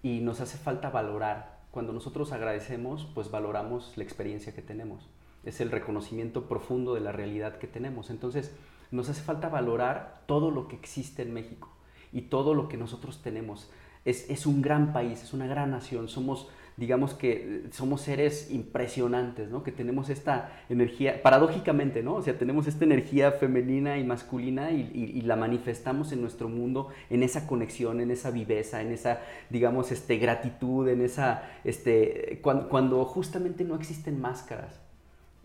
y nos hace falta valorar. Cuando nosotros agradecemos, pues valoramos la experiencia que tenemos. Es el reconocimiento profundo de la realidad que tenemos. Entonces, nos hace falta valorar todo lo que existe en México y todo lo que nosotros tenemos. Es, es un gran país, es una gran nación, somos digamos que somos seres impresionantes, ¿no? Que tenemos esta energía, paradójicamente, ¿no? O sea, tenemos esta energía femenina y masculina y, la manifestamos en nuestro mundo, en esa conexión, en esa viveza, en esa, digamos, este, gratitud, en esa, este, cuando, justamente no existen máscaras.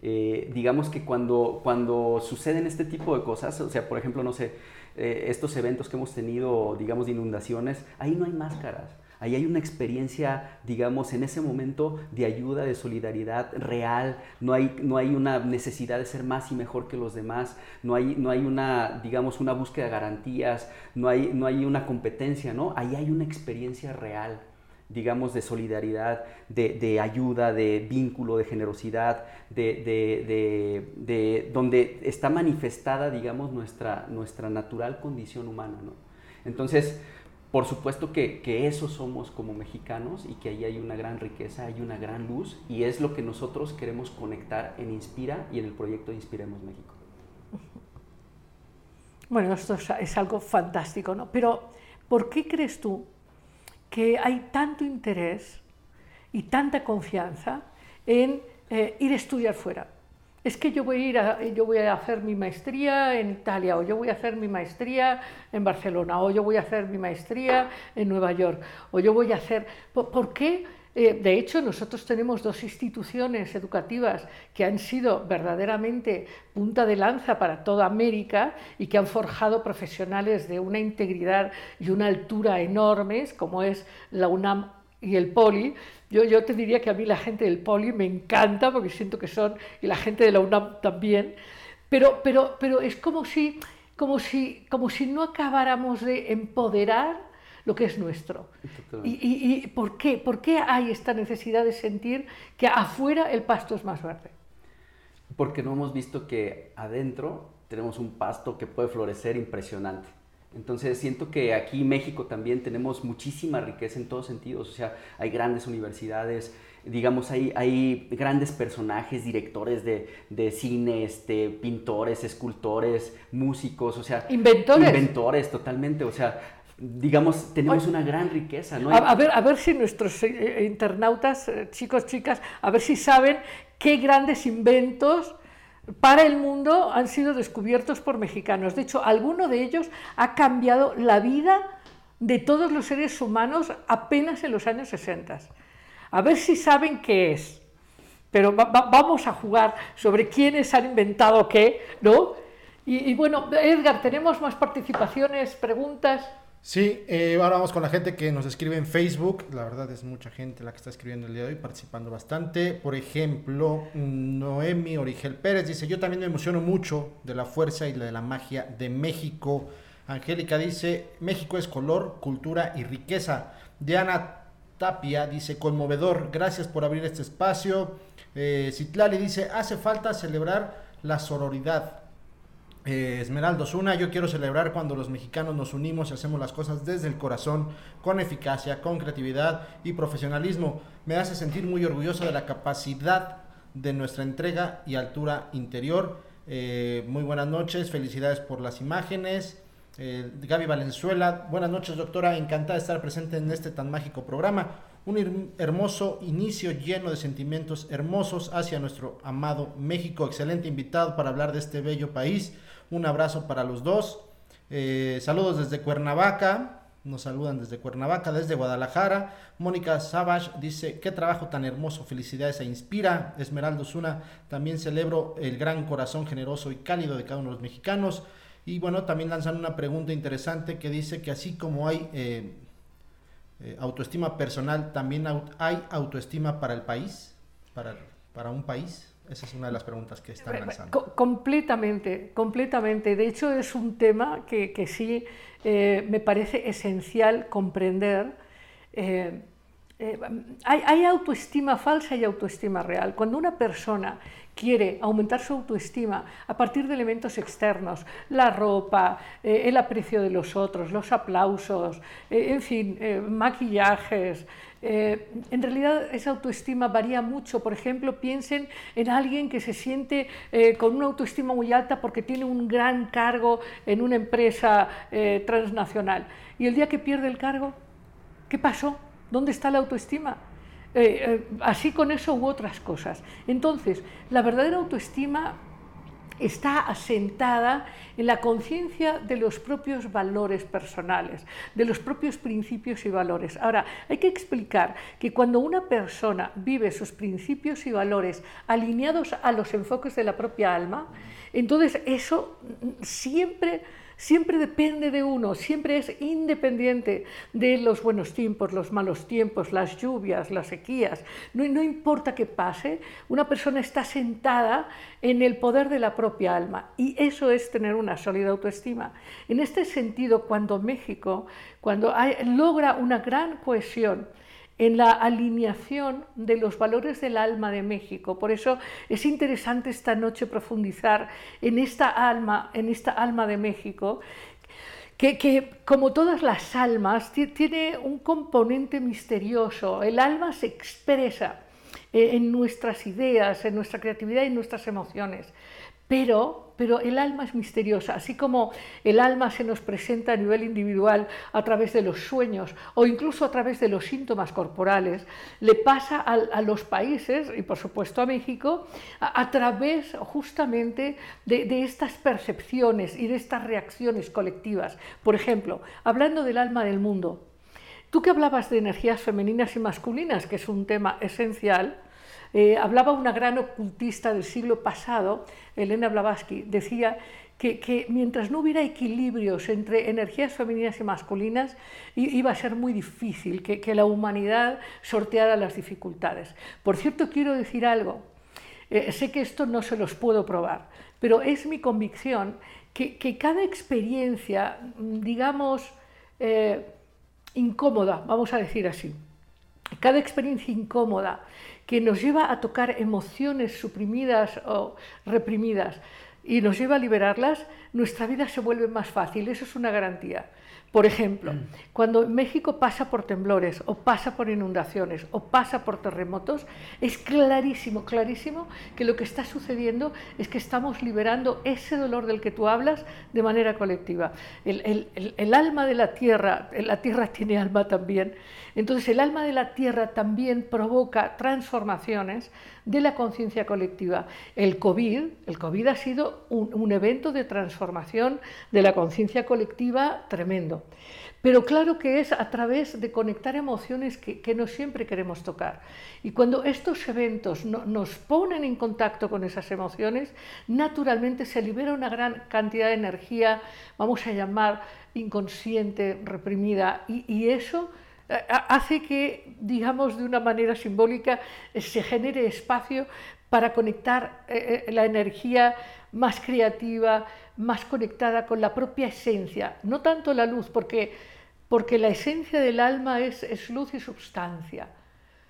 Eh, digamos que cuando, cuando suceden este tipo de cosas, o sea, por ejemplo, no sé, eh, estos eventos que hemos tenido, digamos, de inundaciones, ahí no hay máscaras Ahí hay una experiencia, digamos, en ese momento de ayuda, de solidaridad real. No hay, no hay una necesidad de ser más y mejor que los demás. No hay, no hay una, digamos, una búsqueda de garantías. No hay, no hay una competencia, ¿no? Ahí hay una experiencia real digamos, de solidaridad, de, ayuda, de vínculo, de generosidad, de, de, donde está manifestada, digamos, nuestra, nuestra natural condición humana. ¿no? Entonces, por supuesto que, que, eso somos como mexicanos y que ahí hay una gran riqueza, hay una gran luz y es lo que nosotros queremos conectar en Inspira y en el proyecto Inspiremos México. Bueno, esto es, algo fantástico, ¿no? Pero, ¿por qué crees tú que hay tanto interés y tanta confianza en eh, ir a estudiar fuera? es que yo voy a ir yo voy a hacer mi maestría en Italia o yo voy a hacer mi maestría en Barcelona o yo voy a hacer mi maestría en Nueva York o yo voy a hacer ¿por, qué? Eh, de hecho, nosotros tenemos dos instituciones educativas que han sido verdaderamente punta de lanza para toda América y que han forjado profesionales de una integridad y una altura enormes, como es la UNAM y el Poli, yo, te diría que a mí la gente del Poli me encanta porque siento que son, y la gente de la UNAM también, pero, pero, pero es como si, como, si, como si no acabáramos de empoderar lo que es nuestro. Y, y, por, qué? ¿Por qué hay esta necesidad de sentir que afuera el pasto es más verde? Porque no hemos visto que adentro tenemos un pasto que puede florecer impresionante. Entonces siento que aquí en México también tenemos muchísima riqueza en todos sentidos, o sea, hay grandes universidades, digamos, hay, hay grandes personajes, directores de, de cine, este, pintores, escultores, músicos, o sea... Inventores. Inventores, totalmente, o sea, digamos, tenemos una gran riqueza. ¿no? A, ver, a ver si nuestros eh, eh, internautas, eh, chicos, chicas, a ver si saben qué grandes inventos para el mundo han sido descubiertos por mexicanos. De hecho, alguno de ellos ha cambiado la vida de todos los seres humanos apenas en los años 60. A ver si saben qué es. Pero vamos a jugar sobre quiénes han inventado qué, ¿no? y bueno, Edgar, ¿tenemos más participaciones, preguntas? Sí, eh, ahora vamos con la gente que nos escribe en Facebook. La verdad es mucha gente la que está escribiendo el día de hoy, participando bastante. Por ejemplo, Noemi Origel Pérez dice, yo también me emociono mucho de la fuerza y de la magia de México. Angélica dice, México es color, cultura y riqueza. Diana Tapia dice, conmovedor, gracias por abrir este espacio. Eh, Citlali dice, hace falta celebrar la sororidad. Eh, Esmeralda yo quiero celebrar cuando los mexicanos nos unimos y hacemos las cosas desde el corazón, con eficacia, con creatividad y profesionalismo. Me hace sentir muy orgulloso de la capacidad de nuestra entrega y altura interior. Eh, muy buenas noches, felicidades por las imágenes. Eh, Gaby Valenzuela, buenas noches doctora, encantada de estar presente en este tan mágico programa. Un hermoso inicio lleno de sentimientos hermosos hacia nuestro amado México. Excelente invitado para hablar de este bello país. Un abrazo para los dos. Eh, saludos desde Cuernavaca. Nos saludan desde Cuernavaca, desde Guadalajara. Mónica Savage dice, qué trabajo tan hermoso, felicidades e inspira. Esmeralda Osuna, también celebro el gran corazón generoso y cálido de cada uno de los mexicanos. Y bueno, también lanzan una pregunta interesante que dice que así como hay eh, eh, autoestima personal, también hay autoestima para el país, para un país. Esa es una de las preguntas que están lanzando. completamente, completamente. De hecho, es un tema que, que sí eh, me parece esencial comprender. Eh, eh, hay, hay, autoestima falsa y autoestima real. Cuando una persona quiere aumentar su autoestima a partir de elementos externos, la ropa, eh, el aprecio de los otros, los aplausos, eh, en fin, maquillajes, en realidad esa autoestima varía mucho. Por ejemplo, piensen en alguien que se siente con una autoestima muy alta porque tiene un gran cargo en una empresa transnacional. Y el día que pierde el cargo, ¿qué pasó? ¿Dónde está la autoestima? Eh, eh, así con eso u otras cosas. Entonces, la verdadera autoestima está asentada en la conciencia de los propios valores personales, de los propios principios y valores. Ahora, hay que explicar que cuando una persona vive sus principios y valores alineados a los enfoques de la propia alma, entonces eso siempre siempre depende de uno, siempre es independiente de los buenos tiempos, los malos tiempos, las lluvias, las sequías. No, importa qué pase, una persona está sentada en el poder de la propia alma y eso es tener una sólida autoestima. En este sentido, cuando México, cuando logra una gran cohesión, en la alineación de los valores del alma de México. Por eso es interesante esta noche profundizar en esta alma, en esta alma de México, que, como todas las almas tiene un componente misterioso. El alma se expresa eh, en nuestras ideas, en nuestra creatividad y en nuestras emociones. Pero, pero el alma es misteriosa, así como el alma se nos presenta a nivel individual a través de los sueños o incluso a través de los síntomas corporales, le pasa a, los países y por supuesto a México a, través justamente de, de estas percepciones y de estas reacciones colectivas. Por ejemplo, hablando del alma del mundo, tú que hablabas de energías femeninas y masculinas, que es un tema esencial, eh, hablaba una gran ocultista del siglo pasado, Elena Blavatsky, decía que, mientras no hubiera equilibrios entre energías femeninas y masculinas, iba a ser muy difícil que, la humanidad sorteara las dificultades. Por cierto, quiero decir algo. Eh, sé que esto no se los puedo probar, pero es mi convicción que, cada experiencia, digamos, eh, incómoda, vamos a decir así, cada experiencia incómoda que nos lleva a tocar emociones suprimidas o reprimidas y nos lleva a liberarlas, nuestra vida se vuelve más fácil. Eso es una garantía. Por ejemplo, mm. cuando México pasa por temblores o pasa por inundaciones o pasa por terremotos, es clarísimo, clarísimo que lo que está sucediendo es que estamos liberando ese dolor del que tú hablas de manera colectiva. El, alma de la tierra, la tierra tiene alma también, entonces el alma de la tierra también provoca transformaciones de la conciencia colectiva. El COVID, el COVID ha sido un, evento de transformación de la conciencia colectiva tremendo. Pero claro que es a través de conectar emociones que, no siempre queremos tocar. Y cuando estos eventos nos ponen en contacto con esas emociones, naturalmente se libera una gran cantidad de energía, vamos a llamar inconsciente, reprimida, y eso hace que, digamos, de una manera simbólica, eh, se genere espacio para conectar eh, eh, la energía más creativa, más conectada con la propia esencia, no tanto la luz, porque, porque la esencia del alma es, es luz y substancia,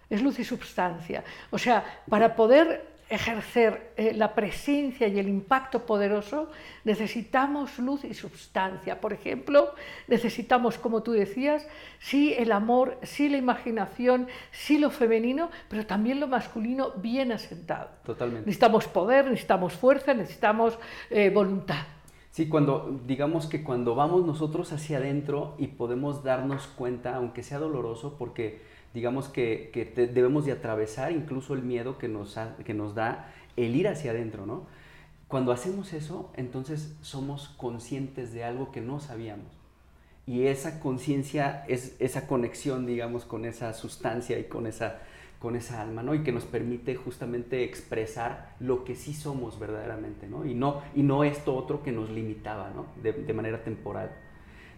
es luz y substancia. O sea, para poder ejercer eh, la presencia y el impacto poderoso, necesitamos luz y sustancia. Por ejemplo, necesitamos, como tú decías, sí el amor, sí la imaginación, sí lo femenino, pero también lo masculino bien asentado. Totalmente. Necesitamos poder, necesitamos fuerza, necesitamos eh, voluntad. Sí, cuando, digamos que cuando vamos nosotros hacia adentro y podemos darnos cuenta, aunque sea doloroso, porque digamos que, que debemos de atravesar incluso el miedo que nos, que nos da el ir hacia adentro, ¿no? Cuando hacemos eso, entonces somos conscientes de algo que no sabíamos. Y esa conciencia es esa conexión, digamos, con esa sustancia y con esa, con esa alma, ¿no? Y que nos permite justamente expresar lo que sí somos verdaderamente, ¿no? Y no, y no esto otro que nos limitaba, ¿no? De, de manera temporal.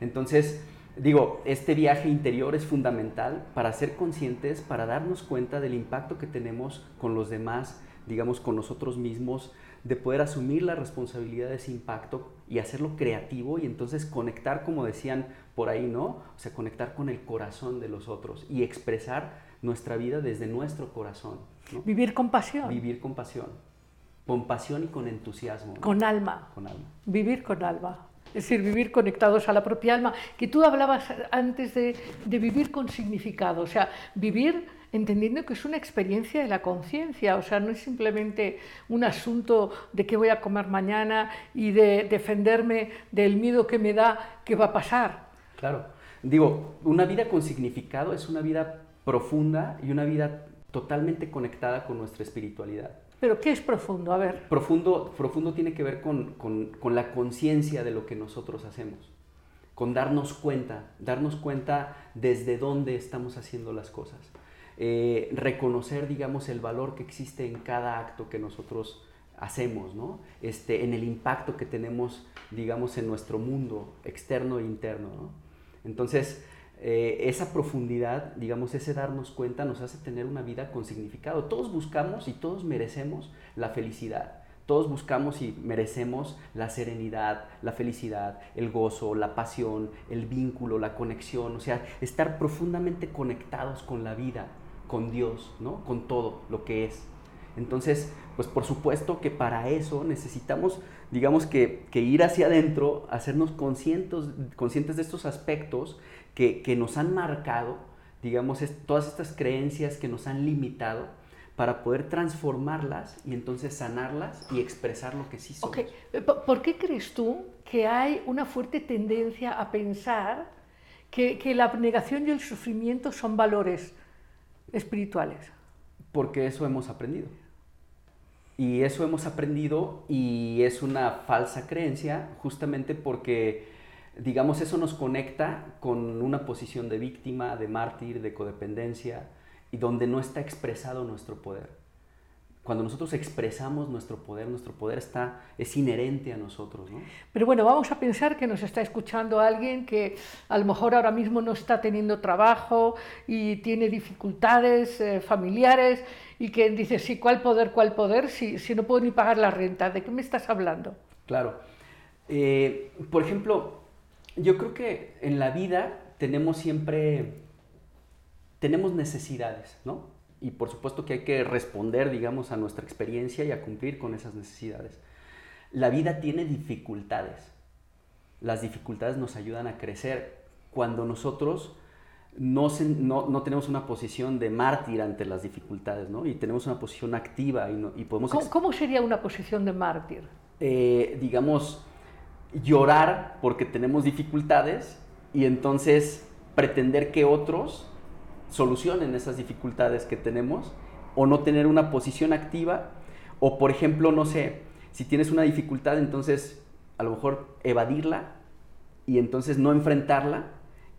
Entonces, Digo, este viaje interior es fundamental para ser conscientes, para darnos cuenta del impacto que tenemos con los demás, digamos, con nosotros mismos, de poder asumir la responsabilidad de ese impacto y hacerlo creativo y entonces conectar, como decían por ahí, ¿no? O sea, conectar con el corazón de los otros y expresar nuestra vida desde nuestro corazón. ¿no? Vivir con pasión. Vivir con pasión. Con pasión y con entusiasmo. ¿no? Con alma. Con alma. Vivir con alma. Es decir, vivir conectados a la propia alma. Que tú hablabas antes de, de vivir con significado. O sea, vivir entendiendo que es una experiencia de la conciencia, o sea, no es simplemente un asunto de qué voy a comer mañana y de defenderme del miedo que me da qué va a pasar. Claro. Digo, una vida con significado es una vida profunda y una vida totalmente conectada con nuestra espiritualidad. ¿Pero qué es profundo? A ver. Profundo, profundo tiene que ver con, con, la conciencia de lo que nosotros hacemos, con darnos cuenta, darnos cuenta desde dónde estamos haciendo las cosas. Eh, reconocer, digamos, el valor que existe en cada acto que nosotros hacemos, ¿no? Este, en el impacto que tenemos, digamos, en nuestro mundo externo e interno, ¿no? Entonces, eh, esa profundidad, digamos, ese darnos cuenta nos hace tener una vida con significado. Todos buscamos y todos merecemos la felicidad. Todos buscamos y merecemos la serenidad, la felicidad, el gozo, la pasión, el vínculo, la conexión, o sea, estar profundamente conectados con la vida, con Dios, ¿no? Con todo lo que es. Entonces, pues por supuesto que para eso necesitamos, digamos que, que ir hacia adentro, hacernos conscientes, conscientes de estos aspectos que, que nos han marcado, digamos, es, todas estas creencias que nos han limitado para poder transformarlas y entonces sanarlas y expresar lo que sí somos. Okay. ¿Por qué crees tú que hay una fuerte tendencia a pensar que, que la abnegación y el sufrimiento son valores espirituales? Porque eso hemos aprendido. Y eso hemos aprendido y es una falsa creencia justamente porque, digamos, eso nos conecta con una posición de víctima, de mártir, de codependencia y donde no está expresado nuestro poder. Cuando nosotros expresamos nuestro poder, nuestro poder está, es inherente a nosotros. ¿no? Pero bueno, vamos a pensar que nos está escuchando alguien que a lo mejor ahora mismo no está teniendo trabajo y tiene dificultades eh, familiares y que dice, sí, ¿cuál poder, cuál poder? Si, si no puedo ni pagar la renta, ¿de qué me estás hablando? Claro. Eh, por ejemplo, yo creo que en la vida tenemos siempre, tenemos necesidades, ¿no? y por supuesto que hay que responder, digamos, a nuestra experiencia y a cumplir con esas necesidades. La vida tiene dificultades. Las dificultades nos ayudan a crecer. Cuando nosotros no, se, no, no tenemos una posición de mártir ante las dificultades, ¿no? Y tenemos una posición activa y, no, y podemos... ¿Cómo, ¿Cómo, sería una posición de mártir? Eh, digamos, llorar porque tenemos dificultades y entonces pretender que otros solucionen esas dificultades que tenemos o no tener una posición activa o por ejemplo, no sé, si tienes una dificultad, entonces a lo mejor evadirla y entonces no enfrentarla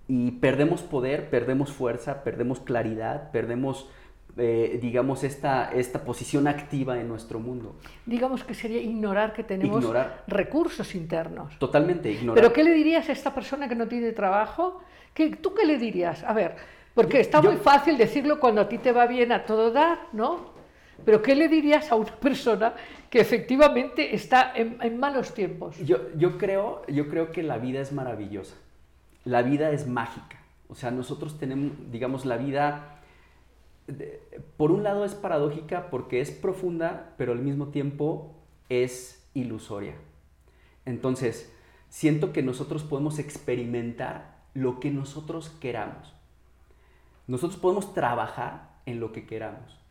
y perdemos poder, perdemos fuerza, perdemos claridad, perdemos, eh, digamos, esta, esta posición activa en nuestro mundo. Digamos que sería ignorar que tenemos ignorar. recursos internos. Totalmente, ignorar. Pero ¿qué le dirías a esta persona que no tiene trabajo? ¿Qué, ¿Tú qué le dirías? A ver, porque está Yo- muy fácil decirlo cuando a ti te va bien a todo dar, ¿no? Pero ¿qué le dirías a una persona que efectivamente está en, en malos tiempos? Yo, yo, creo, yo creo que la vida es maravillosa. La vida es mágica. O sea, nosotros tenemos, digamos, la vida, por un lado es paradójica porque es profunda, pero al mismo tiempo es ilusoria. Entonces, siento que nosotros podemos experimentar lo que nosotros queramos. Nosotros podemos trabajar en lo que queramos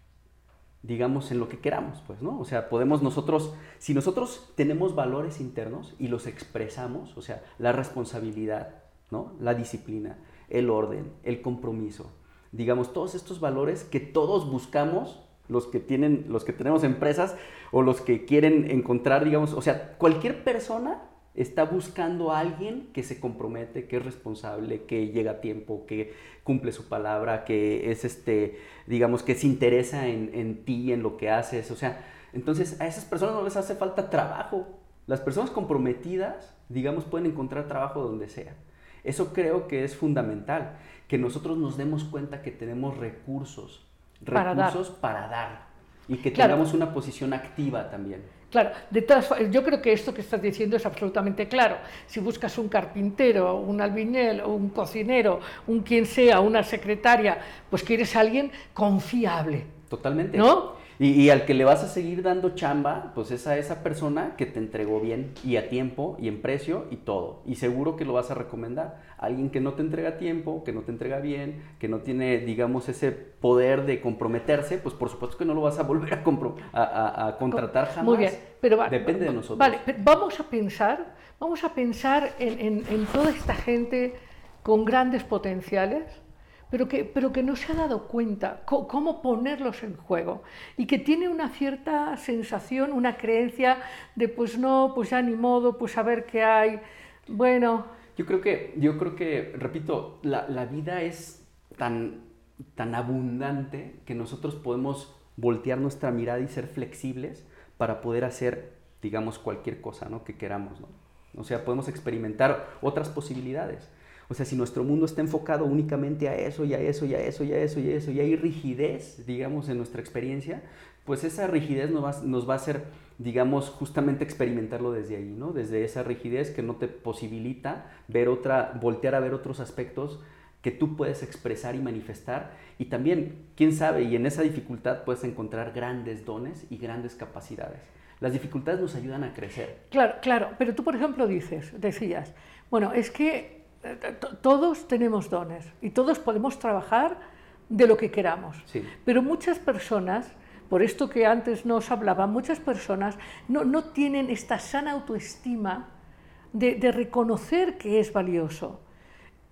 digamos, en lo que queramos, pues, ¿no? O sea, podemos nosotros, si nosotros tenemos valores internos y los expresamos, o sea, la responsabilidad, ¿no? La disciplina, el orden, el compromiso, digamos, todos estos valores que todos buscamos, los que tienen, los que tenemos empresas o los que quieren encontrar, digamos, o sea, cualquier persona está buscando a alguien que se compromete, que es responsable, que llega a tiempo, que cumple su palabra, que es este, digamos, que se interesa en, en ti, en lo que haces. O sea, entonces a esas personas no les hace falta trabajo. Las personas comprometidas, digamos, pueden encontrar trabajo donde sea. Eso creo que es fundamental, que nosotros nos demos cuenta que tenemos recursos, Para dar. recursos para dar, y que Claro. tengamos una posición activa también. Claro, de todas, yo creo que esto que estás diciendo es absolutamente claro. Si buscas un carpintero, un albinel, un cocinero, un quien sea, una secretaria, pues quieres a alguien confiable. Totalmente. ¿No? Y, al que le vas a seguir dando chamba, pues es a esa persona que te entregó bien y a tiempo y en precio y todo. Y seguro que lo vas a recomendar. Alguien que no te entrega a tiempo, que no te entrega bien, que no tiene, digamos, ese poder de comprometerse, pues por supuesto que no lo vas a volver a, a, contratar jamás. Muy bien, pero depende de nosotros. Vale, vamos a pensar, vamos a pensar en, en toda esta gente con grandes potenciales pero que, pero que no se ha dado cuenta cómo ponerlos en juego y que tiene una cierta sensación, una creencia de pues no, pues ya ni modo, pues a ver qué hay. Bueno. Yo creo que, yo creo que repito, la, la vida es tan, tan abundante que nosotros podemos voltear nuestra mirada y ser flexibles para poder hacer, digamos, cualquier cosa ¿no? que queramos. ¿no? O sea, podemos experimentar otras posibilidades. O sea, si nuestro mundo está enfocado únicamente a eso y a eso y a eso y a eso y a eso y hay rigidez, digamos, en nuestra experiencia, pues esa rigidez nos va, nos va a hacer, digamos, justamente experimentarlo desde ahí, ¿no? Desde esa rigidez que no te posibilita ver otra, voltear a ver otros aspectos que tú puedes expresar y manifestar. Y también, quién sabe, y en esa dificultad puedes encontrar grandes dones y grandes capacidades. Las dificultades nos ayudan a crecer. Claro, claro, pero tú, por ejemplo, dices, decías, bueno, es que todos tenemos dones y todos podemos trabajar de lo que queramos. Pero muchas personas, por esto que antes nos hablaba, muchas personas no, tienen esta sana autoestima de, reconocer que es valioso.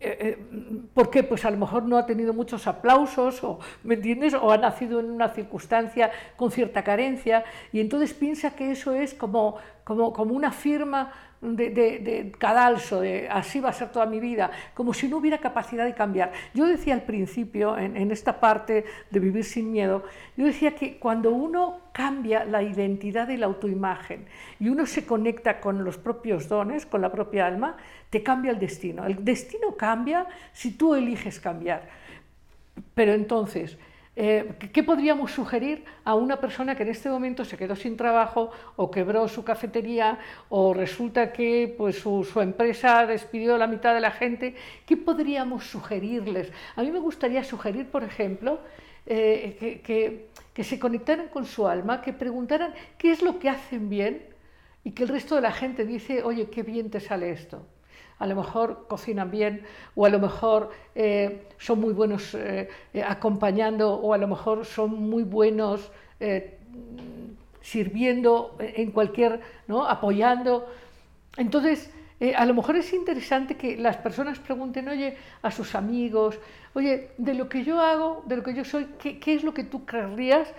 Eh, eh, ¿Por qué? Pues a lo mejor no ha tenido muchos aplausos, o, ¿me entiendes? O ha nacido en una circunstancia con cierta carencia, y entonces piensa que eso es como, como, como una firma de, cadalso, de así va a ser toda mi vida, como si no hubiera capacidad de cambiar. Yo decía al principio, en, en, esta parte de vivir sin miedo, yo decía que cuando uno cambia la identidad y la autoimagen y uno se conecta con los propios dones, con la propia alma, te cambia el destino. El destino cambia si tú eliges cambiar. Pero entonces, eh, ¿Qué podríamos sugerir a una persona que en este momento se quedó sin trabajo o quebró su cafetería o resulta que pues, su, empresa despidió a la mitad de la gente? ¿Qué podríamos sugerirles? A mí me gustaría sugerir, por ejemplo, eh, que, que se conectaran con su alma, que preguntaran qué es lo que hacen bien y que el resto de la gente dice, oye, qué bien te sale esto a lo mejor cocinan bien o a lo mejor eh, son muy buenos eh, eh, acompañando o a lo mejor son muy buenos sirviendo en cualquier, ¿no? apoyando. Entonces, a lo mejor es interesante que las personas pregunten, oye, a sus amigos, oye, de lo que yo hago, de lo que yo soy, ¿qué, es lo que tú querrías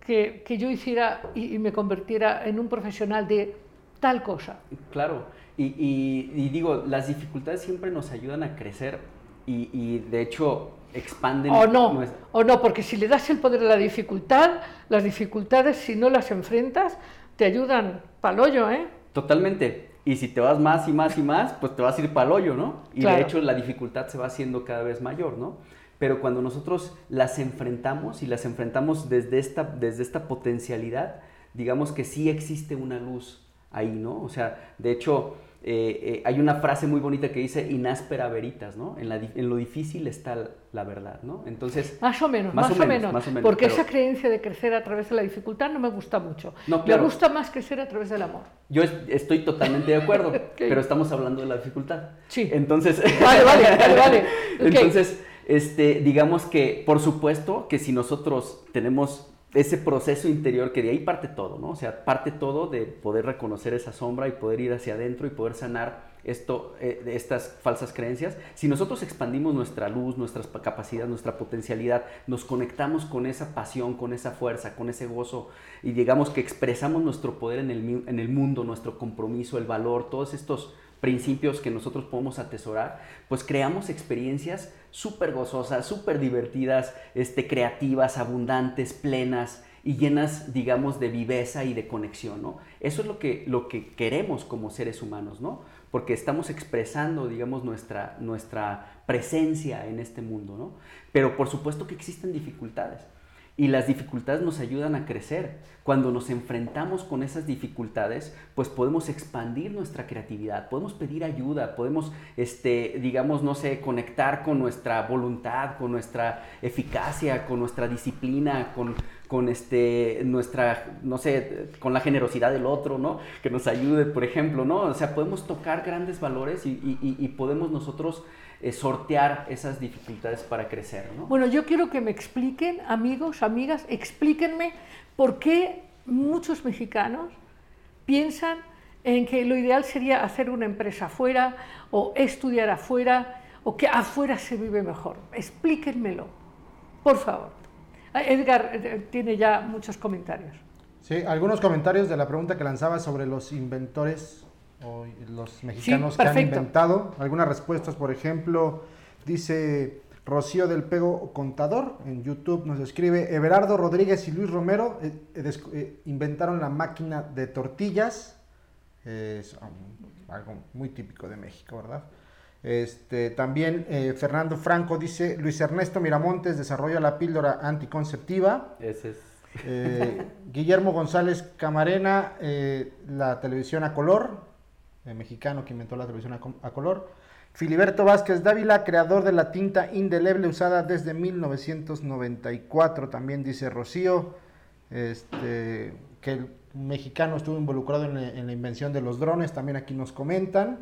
que, yo hiciera y me convirtiera en un profesional de tal cosa? Claro. Y, digo, las dificultades siempre nos ayudan a crecer y, de hecho expanden. O no, o no, porque si le das el poder a la dificultad, las dificultades, si no las enfrentas, te ayudan pa'l hoyo, ¿eh? Totalmente. Y si te vas más y más y más, pues te vas a ir pa'l hoyo, ¿no? Y de hecho la dificultad se va haciendo cada vez mayor, ¿no? Pero cuando nosotros las enfrentamos y las enfrentamos desde esta, desde esta potencialidad, digamos que sí existe una luz ahí, ¿no? O sea, de hecho, eh, eh, hay una frase muy bonita que dice ináspera veritas, ¿no? En, la, en, lo difícil está la verdad, ¿no? Entonces... Más o menos, más, o, menos, porque esa creencia de crecer a través de la dificultad no me gusta mucho. Me gusta más crecer a través del amor. Yo estoy totalmente de acuerdo, pero estamos hablando de la dificultad. Sí. Entonces... Vale, vale, vale, vale. Entonces, este, digamos que, por supuesto, que si nosotros tenemos ese proceso interior que de ahí parte todo, ¿no? O sea, parte todo de poder reconocer esa sombra y poder ir hacia adentro y poder sanar esto, eh, estas falsas creencias. Si nosotros expandimos nuestra luz, nuestras capacidades, nuestra potencialidad, nos conectamos con esa pasión, con esa fuerza, con ese gozo y digamos que expresamos nuestro poder en el, en el mundo, nuestro compromiso, el valor, todos estos principios que nosotros podemos atesorar, pues creamos experiencias súper gozosas, súper divertidas, este, creativas, abundantes, plenas y llenas, digamos, de viveza y de conexión, ¿no? Eso es lo que, lo que queremos como seres humanos, ¿no? Porque estamos expresando, digamos, nuestra, nuestra presencia en este mundo, ¿no? Pero por supuesto que existen dificultades. Y las dificultades nos ayudan a crecer. Cuando nos enfrentamos con esas dificultades, pues podemos expandir nuestra creatividad, podemos pedir ayuda, podemos, este, digamos, no sé, conectar con nuestra voluntad, con nuestra eficacia, con nuestra disciplina, con, con este, nuestra, no sé, con la generosidad del otro, ¿no? Que nos ayude, por ejemplo, ¿no? O sea, podemos tocar grandes valores y, y, y podemos nosotros eh, sortear esas dificultades para crecer. ¿no? Bueno, yo quiero que me expliquen, amigos, amigas, explíquenme por qué muchos mexicanos piensan en que lo ideal sería hacer una empresa afuera o estudiar afuera o que afuera se vive mejor. Explíquenmelo, por favor. Ah, Edgar eh, tiene ya muchos comentarios. Sí, algunos comentarios de la pregunta que lanzaba sobre los inventores o los mexicanos Sí, que han inventado. Algunas respuestas, por ejemplo, dice Rocío del Pego Contador en YouTube, nos escribe, Everardo Rodríguez y Luis Romero eh, eh, eh, inventaron la máquina de tortillas. Es um, algo muy típico de México, ¿verdad? Este, también eh, Fernando Franco dice, Luis Ernesto Miramontes desarrolla la píldora anticonceptiva. Ese es... Eh, Guillermo González Camarena, eh, la televisión a color, el mexicano que inventó la televisión a, co- a color. Filiberto Vázquez Dávila, creador de la tinta indeleble usada desde 1994, también dice Rocío, este, que el mexicano estuvo involucrado en, la- en la invención de los drones, también aquí nos comentan,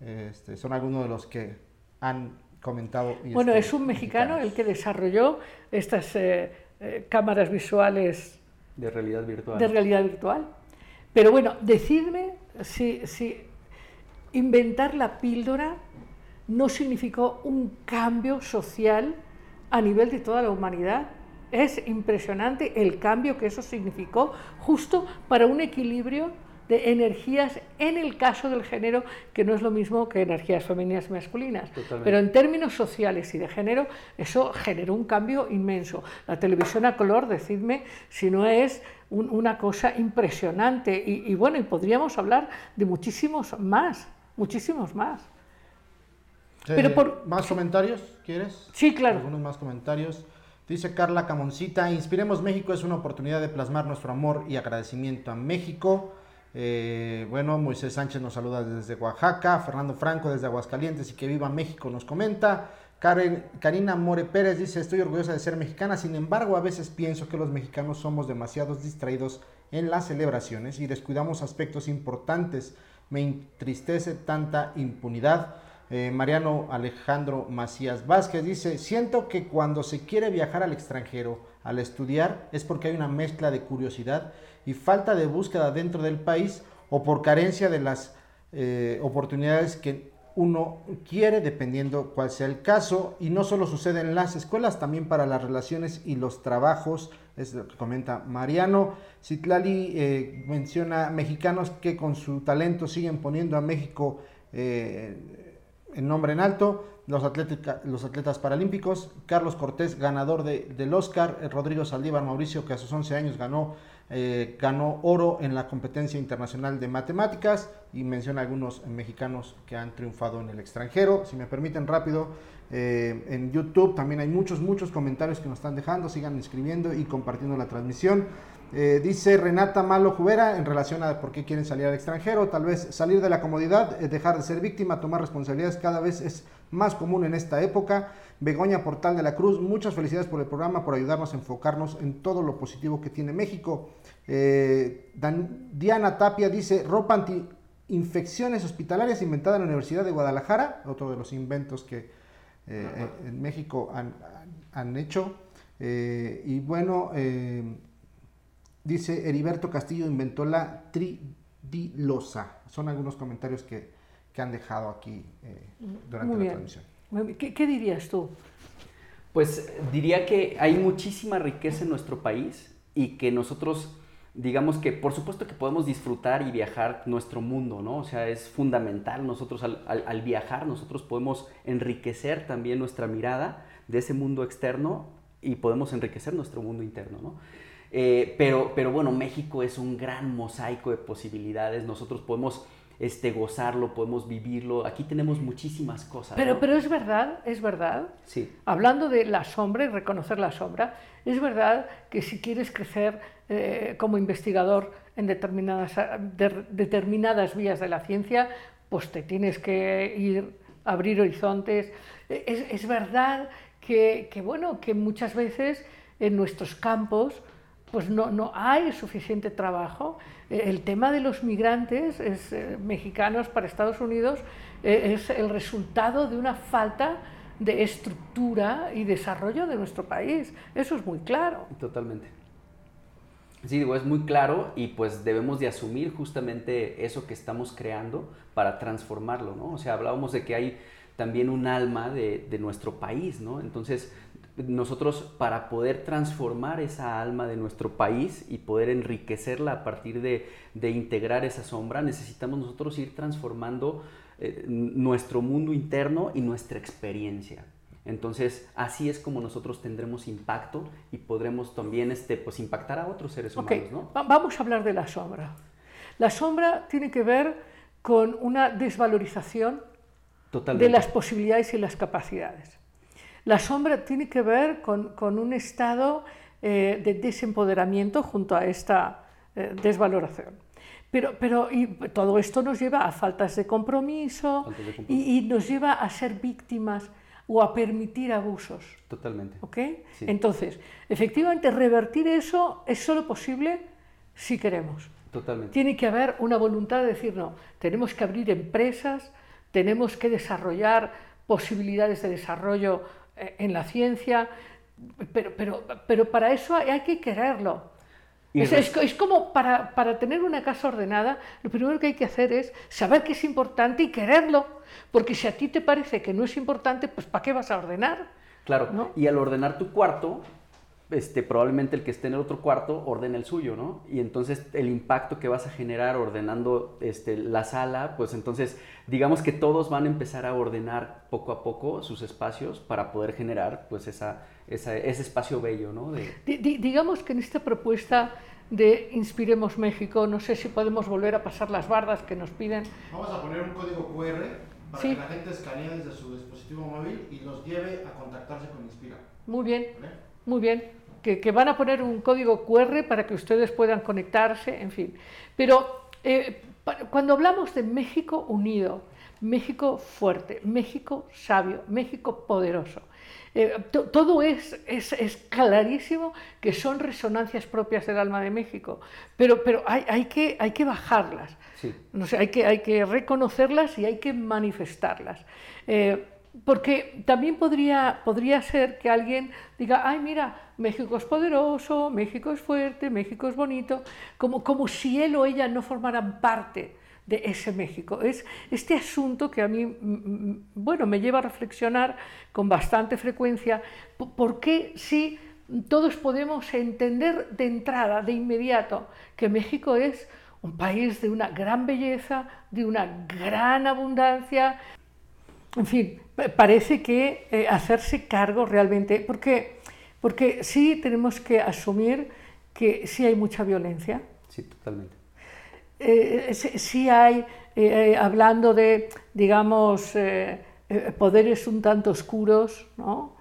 este, son algunos de los que han comentado. y Bueno, este, es un mexicano mexicanos. el que desarrolló estas eh, eh, cámaras visuales De realidad virtual. de realidad virtual. Pero bueno, decidme si, si inventar la píldora no significó un cambio social a nivel de toda la humanidad. Es impresionante el cambio que eso significó justo para un equilibrio de energías en el caso del género, que no es lo mismo que energías femeninas y masculinas. Totalmente. Pero en términos sociales y de género, eso generó un cambio inmenso. La televisión a color, decidme si no es un- una cosa impresionante. Y, y bueno, y podríamos hablar de muchísimos más, muchísimos más. Pero por- ¿Más comentarios quieres? Sí, claro. Algunos más comentarios. Dice Carla Camoncita, Inspiremos México es una oportunidad de plasmar nuestro amor y agradecimiento a México. Eh, bueno, Moisés Sánchez nos saluda desde Oaxaca, Fernando Franco desde Aguascalientes y que viva México nos comenta. Karen- Karina More Pérez dice, estoy orgullosa de ser mexicana, sin embargo a veces pienso que los mexicanos somos demasiados distraídos en las celebraciones y descuidamos aspectos importantes. Me entristece tanta impunidad. Eh, Mariano Alejandro Macías Vázquez dice, siento que cuando se quiere viajar al extranjero al estudiar es porque hay una mezcla de curiosidad y falta de búsqueda dentro del país o por carencia de las eh, oportunidades que uno quiere dependiendo cuál sea el caso y no solo sucede en las escuelas, también para las relaciones y los trabajos, es lo que comenta Mariano. Citlali eh, menciona mexicanos que con su talento siguen poniendo a México eh, en nombre en alto, los, los atletas paralímpicos, Carlos Cortés, ganador de- del Oscar, eh, Rodrigo Saldívar Mauricio, que a sus 11 años ganó, eh, ganó oro en la competencia internacional de matemáticas, y menciona algunos mexicanos que han triunfado en el extranjero. Si me permiten rápido, eh, en YouTube también hay muchos, muchos comentarios que nos están dejando, sigan escribiendo y compartiendo la transmisión. Eh, dice Renata Malo Jubera en relación a por qué quieren salir al extranjero, tal vez salir de la comodidad, eh, dejar de ser víctima, tomar responsabilidades cada vez es más común en esta época. Begoña Portal de la Cruz, muchas felicidades por el programa, por ayudarnos a enfocarnos en todo lo positivo que tiene México. Eh, Dan- Diana Tapia dice, ropa anti-infecciones hospitalarias inventada en la Universidad de Guadalajara, otro de los inventos que eh, en- en México han, han- han hecho. Y bueno, Dice Heriberto Castillo inventó la tridilosa. Son algunos comentarios que, que han dejado aquí eh, durante Muy la bien. transmisión. ¿Qué, qué dirías tú? Pues diría que hay muchísima riqueza en nuestro país y que nosotros, digamos que por supuesto que podemos disfrutar y viajar nuestro mundo, ¿no? O sea, es fundamental nosotros al, al- al viajar, nosotros podemos enriquecer también nuestra mirada de ese mundo externo y podemos enriquecer nuestro mundo interno, ¿no? Eh, pero, pero bueno, México es un gran mosaico de posibilidades, nosotros podemos este, gozarlo, podemos vivirlo. Aquí tenemos muchísimas cosas. Pero, ¿no? pero es verdad, es verdad. Sí. Hablando de la sombra y reconocer la sombra, es verdad que si quieres crecer eh, como investigador en determinadas, de- determinadas vías de la ciencia, pues te tienes que ir a abrir horizontes. Es, es verdad que, que, bueno, que muchas veces en nuestros campos pues no, no hay suficiente trabajo. Eh, El tema de los migrantes es, eh, mexicanos para Estados Unidos eh, es el resultado de una falta de estructura y desarrollo de nuestro país. Eso es muy claro. Totalmente. Sí, digo, es muy claro y pues debemos de asumir justamente eso que estamos creando para transformarlo, ¿no? O sea, hablábamos de que hay también un alma de, de nuestro país, ¿no? Entonces, nosotros para poder transformar esa alma de nuestro país y poder enriquecerla a partir de, de integrar esa sombra, necesitamos nosotros ir transformando eh, nuestro mundo interno y nuestra experiencia. Entonces, así es como nosotros tendremos impacto y podremos también este, pues, impactar a otros seres Ok, humanos, ¿no? va- vamos a hablar de la sombra. La sombra tiene que ver con una desvalorización Totalmente. de las posibilidades y las capacidades. La sombra tiene que ver con, con un estado eh, de desempoderamiento junto a esta eh, desvaloración. Pero, pero y todo esto nos lleva a faltas de compromiso, Faltas de compromiso. Y, y nos lleva a ser víctimas o a permitir abusos. Totalmente. ¿ok? Sí. Entonces, efectivamente, revertir eso es solo posible si queremos. Totalmente. Tiene que haber una voluntad de decir, no, tenemos que abrir empresas, tenemos que desarrollar posibilidades de desarrollo en la ciencia, pero, pero, pero para eso hay, que quererlo. Es- es como para, para tener una casa ordenada, lo primero que hay que hacer es saber que es importante y quererlo, porque si a ti te parece que no es importante, pues ¿para qué vas a ordenar? Claro, ¿no? y al ordenar tu cuarto, este, probablemente el que esté en el otro cuarto ordene el suyo, ¿no? Y entonces el impacto que vas a generar ordenando este, la sala, pues entonces digamos que todos van a empezar a ordenar poco a poco sus espacios para poder generar pues esa, esa- ese espacio bello, ¿no? De, Di- di- digamos que en esta propuesta de Inspiremos México, no sé si podemos volver a pasar las bardas que nos piden. Vamos a poner un código QR para Sí. que la gente escanee desde su dispositivo móvil y los lleve a contactarse con Inspira. Muy bien, ¿vale? muy bien. Que, que van a poner un código QR para que ustedes puedan conectarse, en fin. Pero eh, cuando hablamos de México unido, México fuerte, México sabio, México poderoso, eh, to- todo es, es, es clarísimo que son resonancias propias del alma de México, pero, pero hay, hay, que, hay que bajarlas. sí, No sé, hay que, hay que reconocerlas y hay que manifestarlas. Eh, porque también podría, podría ser que alguien diga, ay, mira, México es poderoso, México es fuerte, México es bonito, como, como si él o ella no formaran parte de ese México. Es este asunto que a mí, bueno, me lleva a reflexionar con bastante frecuencia, po- ¿por qué si todos podemos entender de entrada, de inmediato, que México es un país de una gran belleza, de una gran abundancia. En fin, pa- parece que eh, hacerse cargo realmente, porque, porque sí tenemos que asumir que sí hay mucha violencia, sí, totalmente. eh, sí hay, eh, hablando de, digamos, poderes un tanto oscuros, ¿no?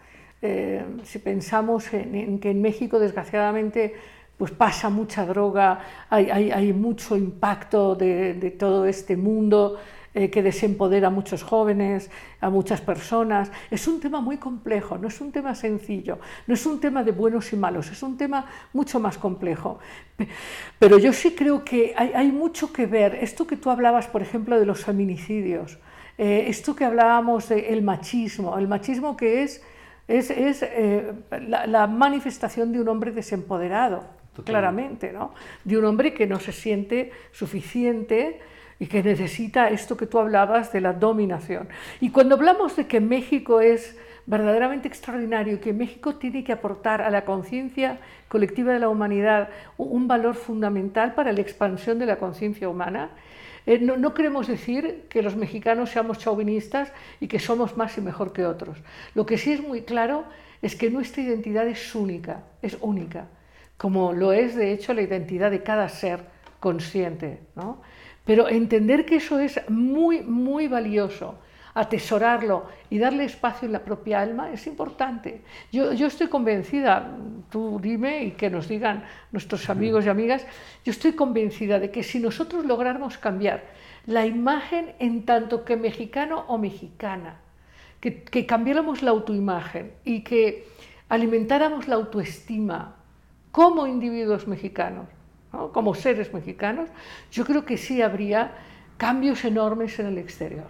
Si pensamos en, en que en México, desgraciadamente, pues pasa mucha droga, hay, hay- hay mucho impacto de, de todo este mundo eh, que desempodera a muchos jóvenes, a muchas personas. Es un tema muy complejo, no es un tema sencillo, no es un tema de buenos y malos, es un tema mucho más complejo. Pe- Pero yo sí creo que hay, hay mucho que ver. Esto que tú hablabas, por ejemplo, de los feminicidios, eh, esto que hablábamos del machismo, el machismo que es, es, es, eh, la, la manifestación de un hombre desempoderado, Totalmente. claramente, ¿no? de un hombre que no se siente suficiente y que necesita esto que tú hablabas de la dominación. Y cuando hablamos de que México es verdaderamente extraordinario que México tiene que aportar a la conciencia colectiva de la humanidad un valor fundamental para la expansión de la conciencia humana, eh, no, no queremos decir que los mexicanos seamos chauvinistas y que somos más y mejor que otros. Lo que sí es muy claro es que nuestra identidad es única, es única, como lo es de hecho la identidad de cada ser consciente. ¿no? Pero entender que eso es muy, muy valioso, atesorarlo y darle espacio en la propia alma es importante. Yo, yo estoy convencida, tú dime y que nos digan nuestros amigos y amigas, yo estoy convencida de que si nosotros lográramos cambiar la imagen en tanto que mexicano o mexicana, que, que cambiáramos la autoimagen y que alimentáramos la autoestima como individuos mexicanos, como seres mexicanos, yo creo que sí habría cambios enormes en el exterior.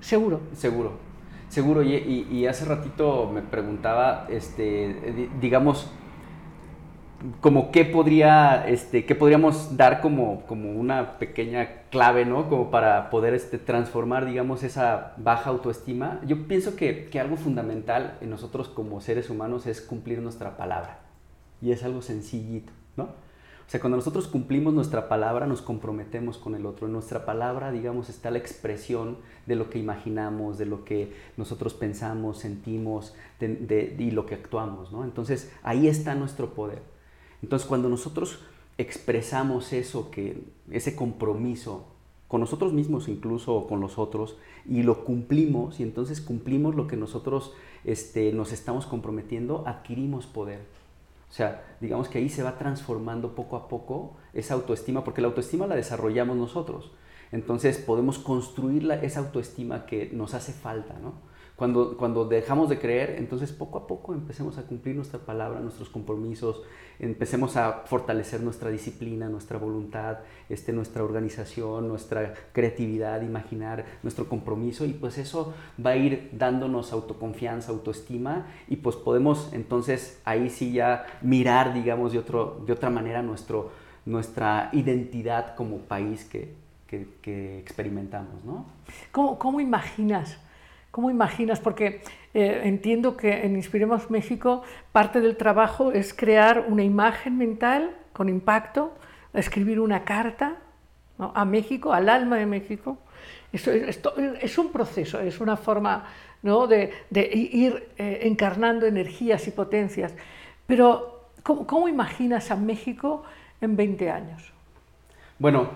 Seguro. Seguro, seguro. Y, y- hace ratito me preguntaba, este, di- digamos, como qué podría, este, qué podríamos dar como, como una pequeña clave, ¿no? Como para poder este, transformar, digamos, esa baja autoestima. Yo pienso que, que algo fundamental en nosotros como seres humanos es cumplir nuestra palabra. Y es algo sencillito, ¿no? O sea, cuando nosotros cumplimos nuestra palabra, nos comprometemos con el otro. En nuestra palabra, digamos, está la expresión de lo que imaginamos, de lo que nosotros pensamos, sentimos y lo que actuamos, ¿no? Entonces, ahí está nuestro poder. Entonces, cuando nosotros expresamos eso, que, ese compromiso con nosotros mismos incluso con los otros, y lo cumplimos, y entonces cumplimos lo que nosotros este, nos estamos comprometiendo, adquirimos poder. O sea, digamos que ahí se va transformando poco a poco esa autoestima, porque la autoestima la desarrollamos nosotros. Entonces podemos construir la- esa autoestima que nos hace falta, ¿no? Cuando, cuando dejamos de creer, entonces poco a poco empecemos a cumplir nuestra palabra, nuestros compromisos, empecemos a fortalecer nuestra disciplina, nuestra voluntad, este, nuestra organización, nuestra creatividad, imaginar, nuestro compromiso y pues eso va a ir dándonos autoconfianza, autoestima y pues podemos entonces ahí sí ya mirar, digamos, de, otro, de otra manera nuestro, nuestra identidad como país que, que, que experimentamos, ¿no? ¿Cómo, cómo imaginas? ¿Cómo imaginas? Porque eh, entiendo que en Inspiremos México parte del trabajo es crear una imagen mental con impacto, escribir una carta a México, al alma de México. Esto, esto es un proceso, es una forma de ir eh, encarnando energías y potencias. Pero, ¿cómo, ¿cómo imaginas a México en 20 años? Bueno,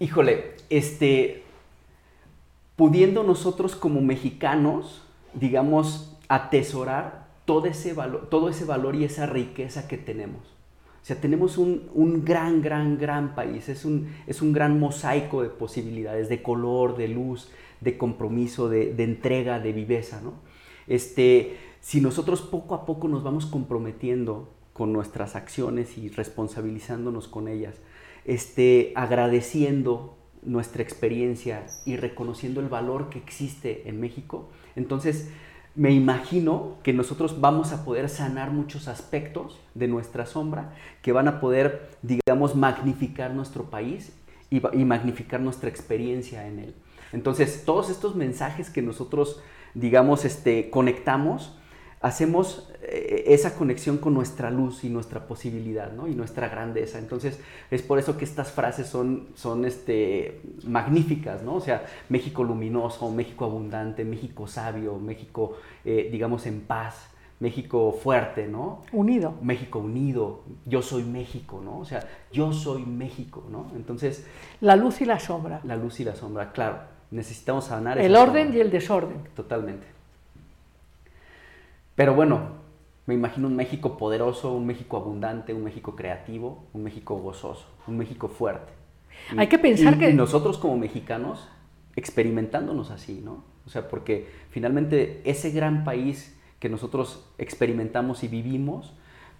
híjole, este, pudiendo nosotros como mexicanos, digamos, atesorar todo ese valor, todo ese valor y esa riqueza que tenemos. O sea, tenemos un, un gran, gran, gran país. Es un, es un gran mosaico de posibilidades, de color, de luz, de compromiso, de, entrega, de viveza, ¿no? Este, si nosotros poco a poco nos vamos comprometiendo con nuestras acciones y responsabilizándonos con ellas, este, agradeciendo nuestra experiencia y reconociendo el valor que existe en México, entonces me imagino que nosotros vamos a poder sanar muchos aspectos de nuestra sombra que van a poder, digamos, magnificar nuestro país y, magnificar nuestra experiencia en él. Entonces, todos estos mensajes que nosotros, digamos, este, conectamos, hacemos esa conexión con nuestra luz y nuestra posibilidad, ¿no? Y nuestra grandeza. Entonces, es por eso que estas frases son, son este, magníficas, ¿no? O sea, México luminoso, México abundante, México sabio, México, eh, digamos, en paz, México fuerte, ¿no? Unido. México unido, yo soy México, ¿no? O sea, yo soy México, ¿no? Entonces, La luz y la sombra. la luz y la sombra, claro, necesitamos sanar El orden sombra. y el desorden. Totalmente. Pero bueno, me imagino un México poderoso, un México abundante, un México creativo, un México gozoso, un México fuerte. Y- Hay que pensar y- que- Y nosotros como mexicanos experimentándonos así, ¿no? O sea, porque finalmente ese gran país que nosotros experimentamos y vivimos,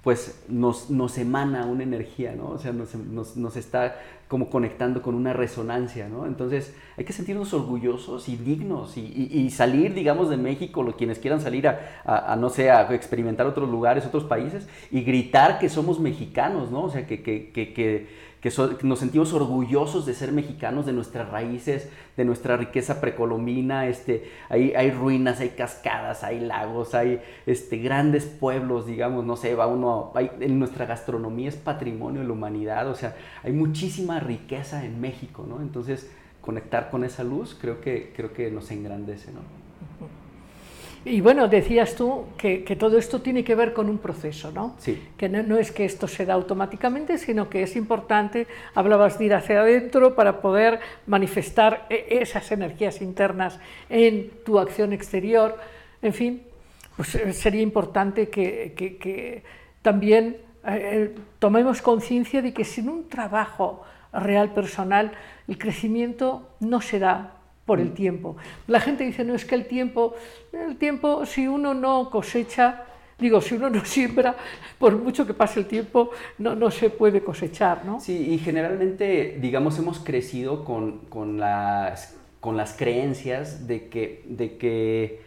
pues nos, nos emana una energía, ¿no? O sea, nos, nos- nos está como conectando con una resonancia, ¿no? Entonces hay que sentirnos orgullosos y dignos y, y- y salir, digamos, de México, lo, quienes quieran salir a, a- a, no sé, a experimentar otros lugares, otros países y gritar que somos mexicanos, ¿no? O sea, que, que, que, que, que nos sentimos orgullosos de ser mexicanos, de nuestras raíces, de nuestra riqueza precolombina, este, hay, hay ruinas, hay cascadas, hay lagos, hay este, grandes pueblos, digamos, no sé, va uno, hay- en nuestra gastronomía es patrimonio de la humanidad, o sea, hay muchísima riqueza en México, ¿no? Entonces, conectar con esa luz creo que, creo que nos engrandece, ¿no? Y bueno, decías tú que, que, todo esto tiene que ver con un proceso, ¿no? Sí. Que no, no, es que esto se da automáticamente, sino que es importante, hablabas de ir hacia adentro para poder manifestar e, esas energías internas en tu acción exterior. En fin, pues eh, sería importante que, que, que también eh, tomemos conciencia de que sin un trabajo real personal, el crecimiento no se da por el tiempo. La gente dice, no es que el tiempo, el tiempo, si uno no cosecha, digo, si uno no siembra, por mucho que pase el tiempo, no, no se puede cosechar, ¿no? Sí, y generalmente, digamos, hemos crecido con, con, las, con las creencias de que, de que,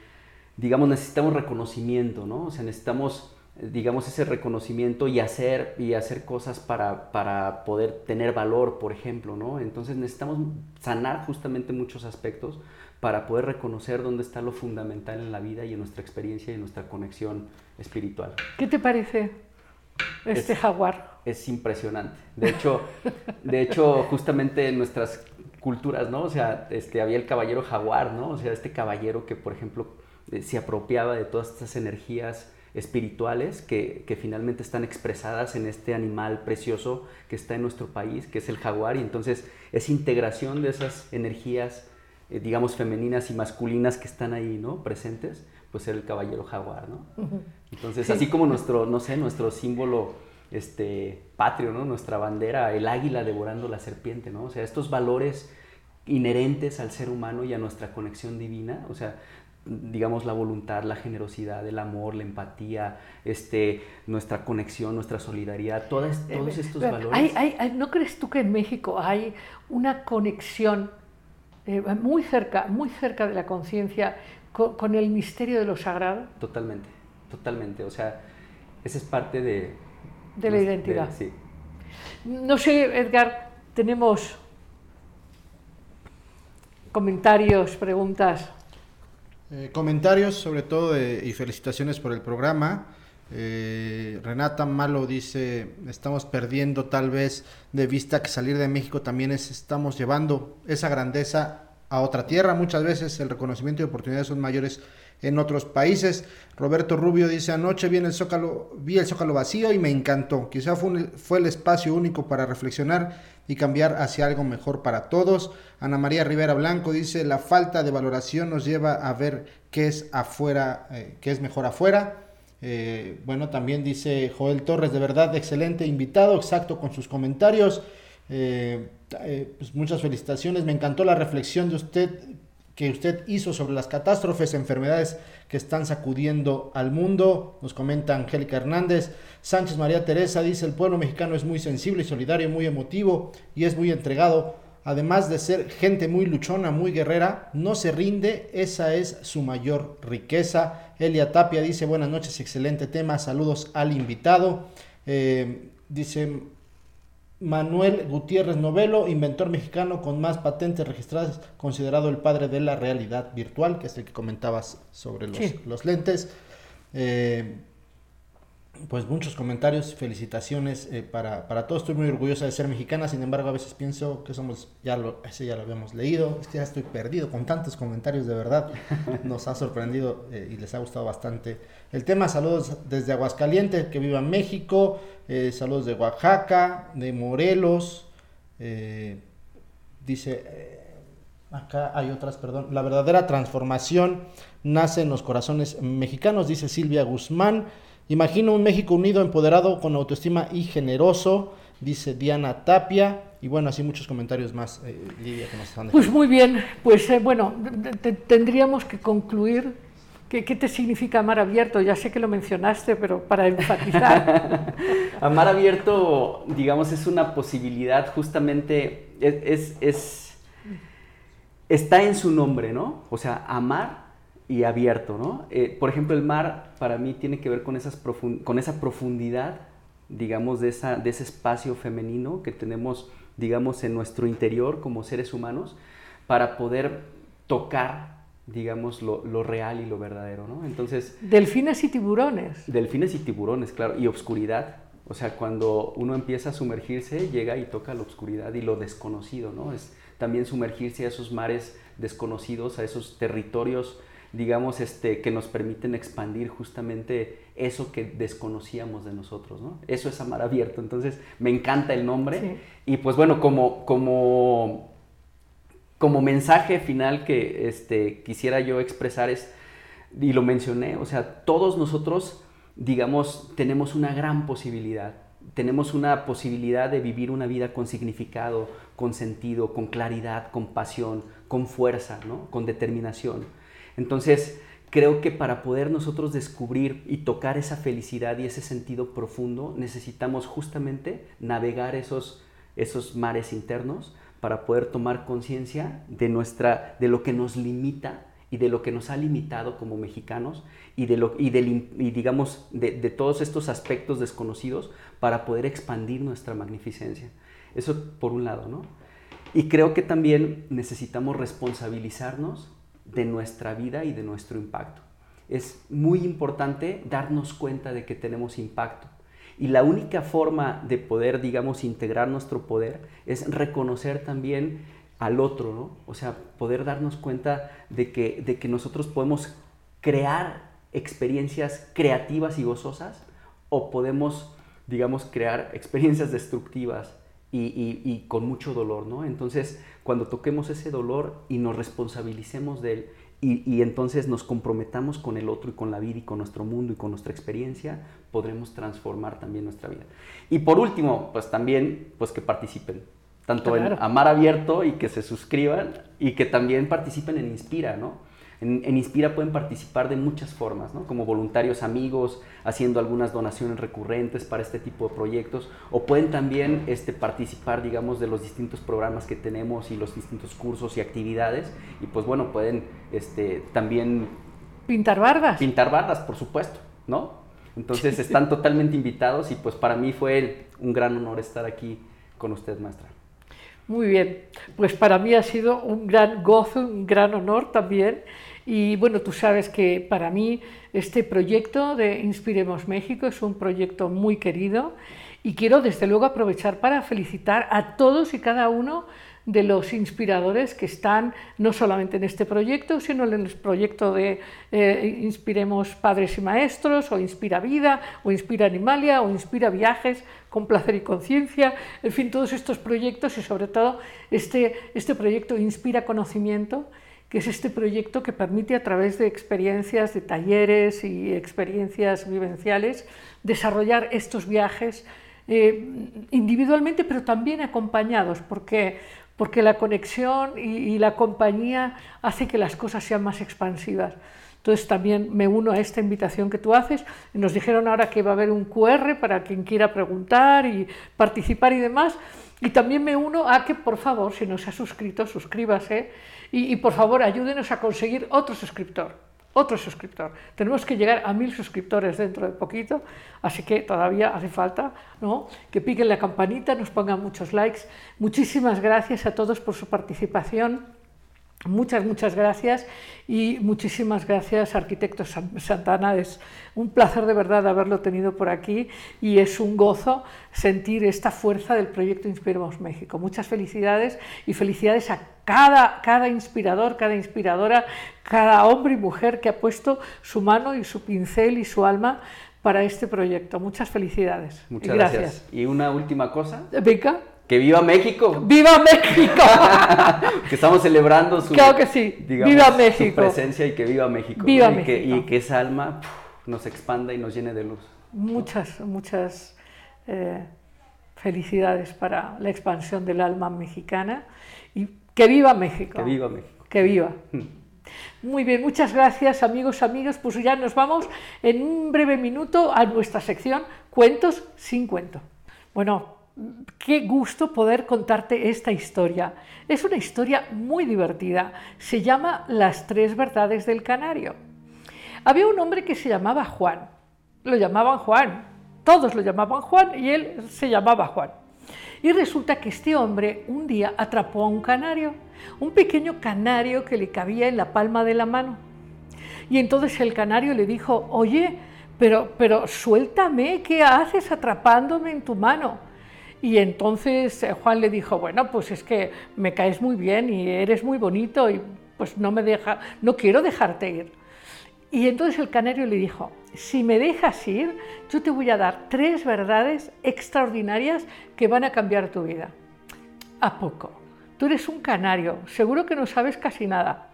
digamos, necesitamos reconocimiento, ¿no? O sea, necesitamos digamos, ese reconocimiento y hacer, y hacer cosas para, para, poder tener valor, por ejemplo, ¿no? Entonces necesitamos sanar justamente muchos aspectos para poder reconocer dónde está lo fundamental en la vida y en nuestra experiencia y en nuestra conexión espiritual. ¿Qué te parece este es, jaguar? Es impresionante. De hecho, de hecho, justamente en nuestras culturas, ¿no? O sea, este, había el caballero jaguar, ¿no? O sea, este caballero que, por ejemplo, eh, se apropiaba de todas estas energías espirituales que, que, finalmente están expresadas en este animal precioso que está en nuestro país, que es el jaguar, y entonces es integración de esas energías, eh, digamos, femeninas y masculinas que están ahí, ¿no? Presentes, pues el caballero jaguar, ¿no? Entonces, sí. así como nuestro, no sé, nuestro símbolo este, patrio, ¿no? Nuestra bandera, el águila devorando la serpiente, ¿no? O sea, estos valores inherentes al ser humano y a nuestra conexión divina, o sea, digamos, la voluntad, la generosidad, el amor, la empatía, este, nuestra conexión, nuestra solidaridad, todas, todos estos valores. Hay, hay, hay, ¿No crees tú que en México hay una conexión eh, muy cerca, muy cerca de la conciencia con, con, el misterio de lo sagrado? Totalmente, totalmente. O sea, esa es parte de... De la identidad. De, sí. No sé, Edgar, tenemos comentarios, preguntas. Eh, comentarios sobre todo y felicitaciones por el programa. Eh, Renata Malo dice, estamos perdiendo tal vez de vista que salir de México también es, estamos llevando esa grandeza a otra tierra. Muchas veces el reconocimiento y oportunidades son mayores en otros países. Roberto Rubio dice, anoche vi el Zócalo, vi el Zócalo vacío y me encantó. Quizá fue, fue el espacio único para reflexionar y cambiar hacia algo mejor para todos. Ana María Rivera Blanco dice, la falta de valoración nos lleva a ver qué es afuera, eh, qué es mejor afuera. Eh, bueno, también dice Joel Torres, de verdad, excelente invitado, exacto con sus comentarios. Eh, pues muchas felicitaciones, me encantó la reflexión de usted que usted hizo sobre las catástrofes, enfermedades que están sacudiendo al mundo. Nos comenta Angélica Hernández. Sánchez María Teresa dice, el pueblo mexicano es muy sensible y solidario, muy emotivo y es muy entregado. Además de ser gente muy luchona, muy guerrera, no se rinde, esa es su mayor riqueza. Elia Tapia dice, buenas noches, excelente tema, saludos al invitado. Eh, dice Manuel Gutiérrez Novelo, inventor mexicano con más patentes registradas, considerado el padre de la realidad virtual, que es el que comentabas sobre los, sí. los lentes. Eh, pues muchos comentarios, felicitaciones eh, para, para, todos. Estoy muy orgullosa de ser mexicana, sin embargo, a veces pienso que somos, ya lo, ese ya lo habíamos leído, es que ya estoy perdido con tantos comentarios, de verdad. Nos ha sorprendido eh, y les ha gustado bastante el tema. Saludos desde Aguascalientes, que viva México. Eh, saludos de Oaxaca, de Morelos. Dice, acá hay otras, perdón. La verdadera transformación nace en los corazones mexicanos, dice Silvia Guzmán. Imagino un México unido, empoderado, con autoestima y generoso, dice Diana Tapia. Y bueno, así muchos comentarios más, eh, Lidia, que nos están Pues muy bien, pues eh, bueno, tendríamos que concluir. ¿Qué, ¿Qué, te significa amar abierto? Ya sé que lo mencionaste, pero para enfatizar. amar abierto, digamos, es una posibilidad, justamente, es, es, es, está en su nombre, ¿no? O sea, amar y abierto, ¿no? Eh, por ejemplo, el mar para mí tiene que ver con, esas con esa profundidad, digamos, de, esa, de ese espacio femenino que tenemos, digamos, en nuestro interior como seres humanos, para poder tocar, digamos, lo, lo real y lo verdadero, ¿no? Entonces... Delfines y tiburones. Delfines y tiburones, claro, y obscuridad. O sea, cuando uno empieza a sumergirse, llega y toca la obscuridad y lo desconocido, ¿no? Es también sumergirse a esos mares desconocidos, a esos territorios digamos, este, que nos permiten expandir justamente eso que desconocíamos de nosotros, ¿no? Eso es amar abierto. Entonces, me encanta el nombre. Y pues bueno, como, como, como mensaje final que este, quisiera yo expresar es, y lo mencioné, o sea, todos nosotros, digamos, tenemos una gran posibilidad. Tenemos una posibilidad de vivir una vida con significado, con sentido, con claridad, con pasión, con fuerza, ¿no? con determinación. Entonces, creo que para poder nosotros descubrir y tocar esa felicidad y ese sentido profundo, necesitamos justamente navegar esos, esos mares internos para poder tomar conciencia de, nuestra, de lo que nos limita y de lo que nos ha limitado como mexicanos y de, lo, y, digamos de, de, todos estos aspectos desconocidos para poder expandir nuestra magnificencia. Eso por un lado, ¿no? Y creo que también necesitamos responsabilizarnos de nuestra vida y de nuestro impacto. Es muy importante darnos cuenta de que tenemos impacto. Y la única forma de poder, digamos, integrar nuestro poder es reconocer también al otro, ¿no? O sea, poder darnos cuenta de que, de que nosotros podemos crear experiencias creativas y gozosas o podemos, digamos, crear experiencias destructivas y, y, con mucho dolor, ¿no? Entonces, cuando toquemos ese dolor y nos responsabilicemos de él y, y, entonces nos comprometamos con el otro y con la vida y con nuestro mundo y con nuestra experiencia, podremos transformar también nuestra vida. Y por último, pues también, pues que participen, tanto en Amar Abierto y que se suscriban y que también participen en Inspira, ¿no? En, Inspira pueden participar de muchas formas, ¿no? como voluntarios amigos, haciendo algunas donaciones recurrentes para este tipo de proyectos, o pueden también este, participar, digamos, de los distintos programas que tenemos y los distintos cursos y actividades, y pues bueno, pueden este, también... Pintar bardas. Pintar bardas, por supuesto, ¿no? Entonces están totalmente invitados y pues para mí fue un gran honor estar aquí con usted, maestra. Muy bien, pues para mí ha sido un gran gozo, un gran honor también y bueno, tú sabes que para mí este proyecto de Inspiremos México es un proyecto muy querido y quiero desde luego aprovechar para felicitar a todos y cada uno de los inspiradores que están no solamente en este proyecto, sino en el proyecto de eh, Inspiremos Padres y Maestros, o Inspira Vida, o Inspira Animalia, o Inspira Viajes con Placer y Conciencia, en fin, todos estos proyectos y sobre todo este, este proyecto Inspira Conocimiento, que es este proyecto que permite a través de experiencias, de talleres y experiencias vivenciales, desarrollar estos viajes eh, individualmente, pero también acompañados, porque, porque la conexión y, y, la compañía hace que las cosas sean más expansivas. Entonces también me uno a esta invitación que tú haces. Nos dijeron ahora que va a haber un QR para quien quiera preguntar y participar y demás. Y también me uno a que, por favor, si no se ha suscrito, suscríbase y, por favor ayúdenos a conseguir otro suscriptor. Otro suscriptor. Tenemos que llegar a mil suscriptores dentro de poquito, así que todavía hace falta ¿no? que piquen la campanita, nos pongan muchos likes. Muchísimas gracias a todos por su participación. Muchas, muchas gracias y muchísimas gracias, arquitecto Santana. Es un placer de verdad haberlo tenido por aquí y es un gozo sentir esta fuerza del proyecto Inspiremos México. Muchas felicidades y felicidades a cada, cada inspirador, cada inspiradora, cada hombre y mujer que ha puesto su mano y su pincel y su alma para este proyecto. Muchas felicidades. Muchas gracias. Y una última cosa. Venga. Que viva México. ¡Viva México! que estamos celebrando su, claro que sí. viva México. Su presencia y que viva México. Viva México. Y, que, esa alma nos expanda y nos llene de luz. Muchas, muchas eh, felicidades para la expansión del alma mexicana y que viva México. Que viva México. Que viva. Hmm. Muy bien, muchas gracias amigos, amigos. Pues ya nos vamos en un breve minuto a nuestra sección Cuentos sin cuento. Bueno, qué gusto poder contarte esta historia. Es una historia muy divertida. Se llama Las tres verdades del canario. Había un hombre que se llamaba Juan. Lo llamaban Juan. Todos lo llamaban Juan y él se llamaba Juan. Y resulta que este hombre un día atrapó a un canario, un pequeño canario que le cabía en la palma de la mano. Y entonces el canario le dijo, oye, pero, pero suéltame, ¿qué haces atrapándome en tu mano? Y entonces eh, Juan le dijo, bueno, pues es que me caes muy bien y eres muy bonito, y pues no me deja, no quiero dejarte ir. Y entonces el canario le dijo, si me dejas ir, yo te voy a dar tres verdades extraordinarias que van a cambiar tu vida. ¿A poco? Tú eres un canario, seguro que no sabes casi nada.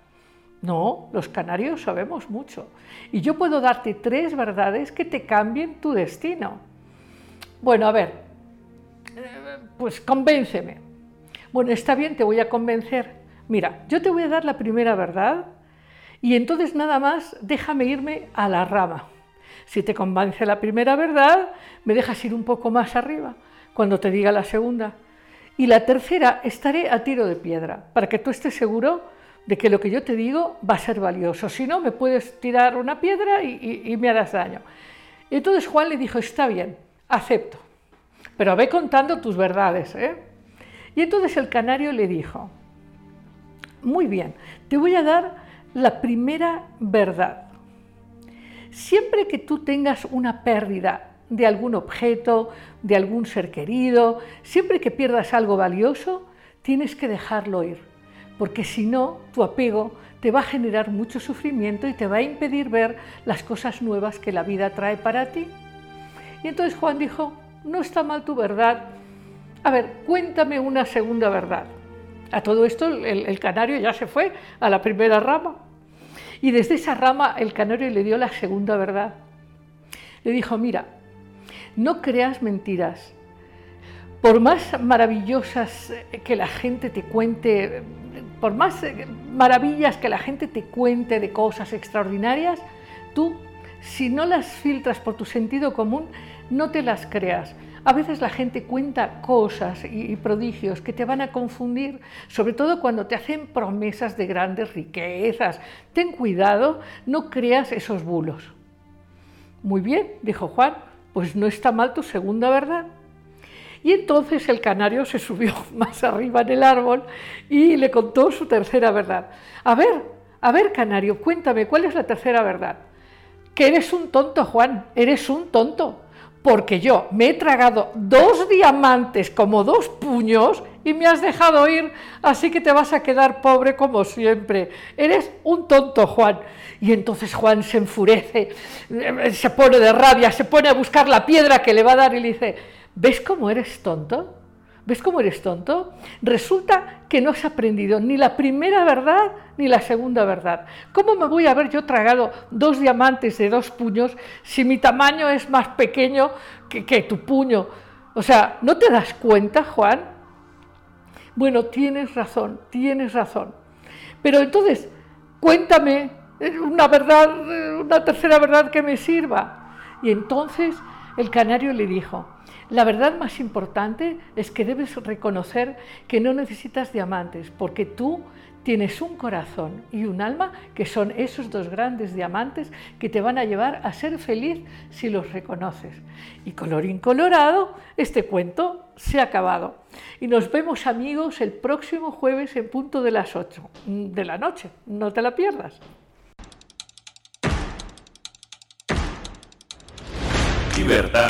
No, los canarios sabemos mucho. Y yo puedo darte tres verdades que te cambien tu destino. Bueno, a ver, pues convénceme. Bueno, está bien, te voy a convencer. Mira, yo te voy a dar la primera verdad y entonces nada más déjame irme a la rama. Si te convence la primera verdad, me dejas ir un poco más arriba cuando te diga la segunda. Y la tercera, estaré a tiro de piedra, para que tú estés seguro de que lo que yo te digo va a ser valioso. Si no, me puedes tirar una piedra y, me harás daño. Entonces Juan le dijo, está bien, acepto, pero ve contando tus verdades. ¿eh? Y entonces el canario le dijo, muy bien, te voy a dar la primera verdad. Siempre que tú tengas una pérdida de algún objeto, de algún ser querido, siempre que pierdas algo valioso, tienes que dejarlo ir, porque si no, tu apego te va a generar mucho sufrimiento y te va a impedir ver las cosas nuevas que la vida trae para ti. Y entonces Juan dijo, no está mal tu verdad, a ver, cuéntame una segunda verdad. A todo esto el, canario ya se fue a la primera rama. Y desde esa rama el canario le dio la segunda verdad. Le dijo, mira, no creas mentiras. Por más maravillosas que la gente te cuente, por más maravillas que la gente te cuente de cosas extraordinarias, tú, si no las filtras por tu sentido común, no te las creas. A veces la gente cuenta cosas y, prodigios que te van a confundir, sobre todo cuando te hacen promesas de grandes riquezas. Ten cuidado, no creas esos bulos. Muy bien, dijo Juan, pues no está mal tu segunda verdad. Y entonces el canario se subió más arriba en el árbol y le contó su tercera verdad. A ver, a ver, canario, cuéntame, ¿cuál es la tercera verdad? Que eres un tonto, Juan, eres un tonto porque yo me he tragado dos diamantes como dos puños y me has dejado ir, así que te vas a quedar pobre como siempre. Eres un tonto, Juan. Y entonces Juan se enfurece, se pone de rabia, se pone a buscar la piedra que le va a dar y le dice, ¿ves cómo eres tonto? ¿Ves cómo eres tonto? Resulta que no has aprendido ni la primera verdad ni la segunda verdad. ¿Cómo me voy a haber yo tragado dos diamantes de dos puños si mi tamaño es más pequeño que, que tu puño? O sea, ¿no te das cuenta, Juan? Bueno, tienes razón, tienes razón. Pero entonces, cuéntame una verdad, una tercera verdad que me sirva. Y entonces el canario le dijo, la verdad más importante es que debes reconocer que no necesitas diamantes, porque tú tienes un corazón y un alma que son esos dos grandes diamantes que te van a llevar a ser feliz si los reconoces. Y colorín colorado, este cuento se ha acabado. Y nos vemos amigos el próximo jueves en punto de las 8 de la noche. No te la pierdas. Libertad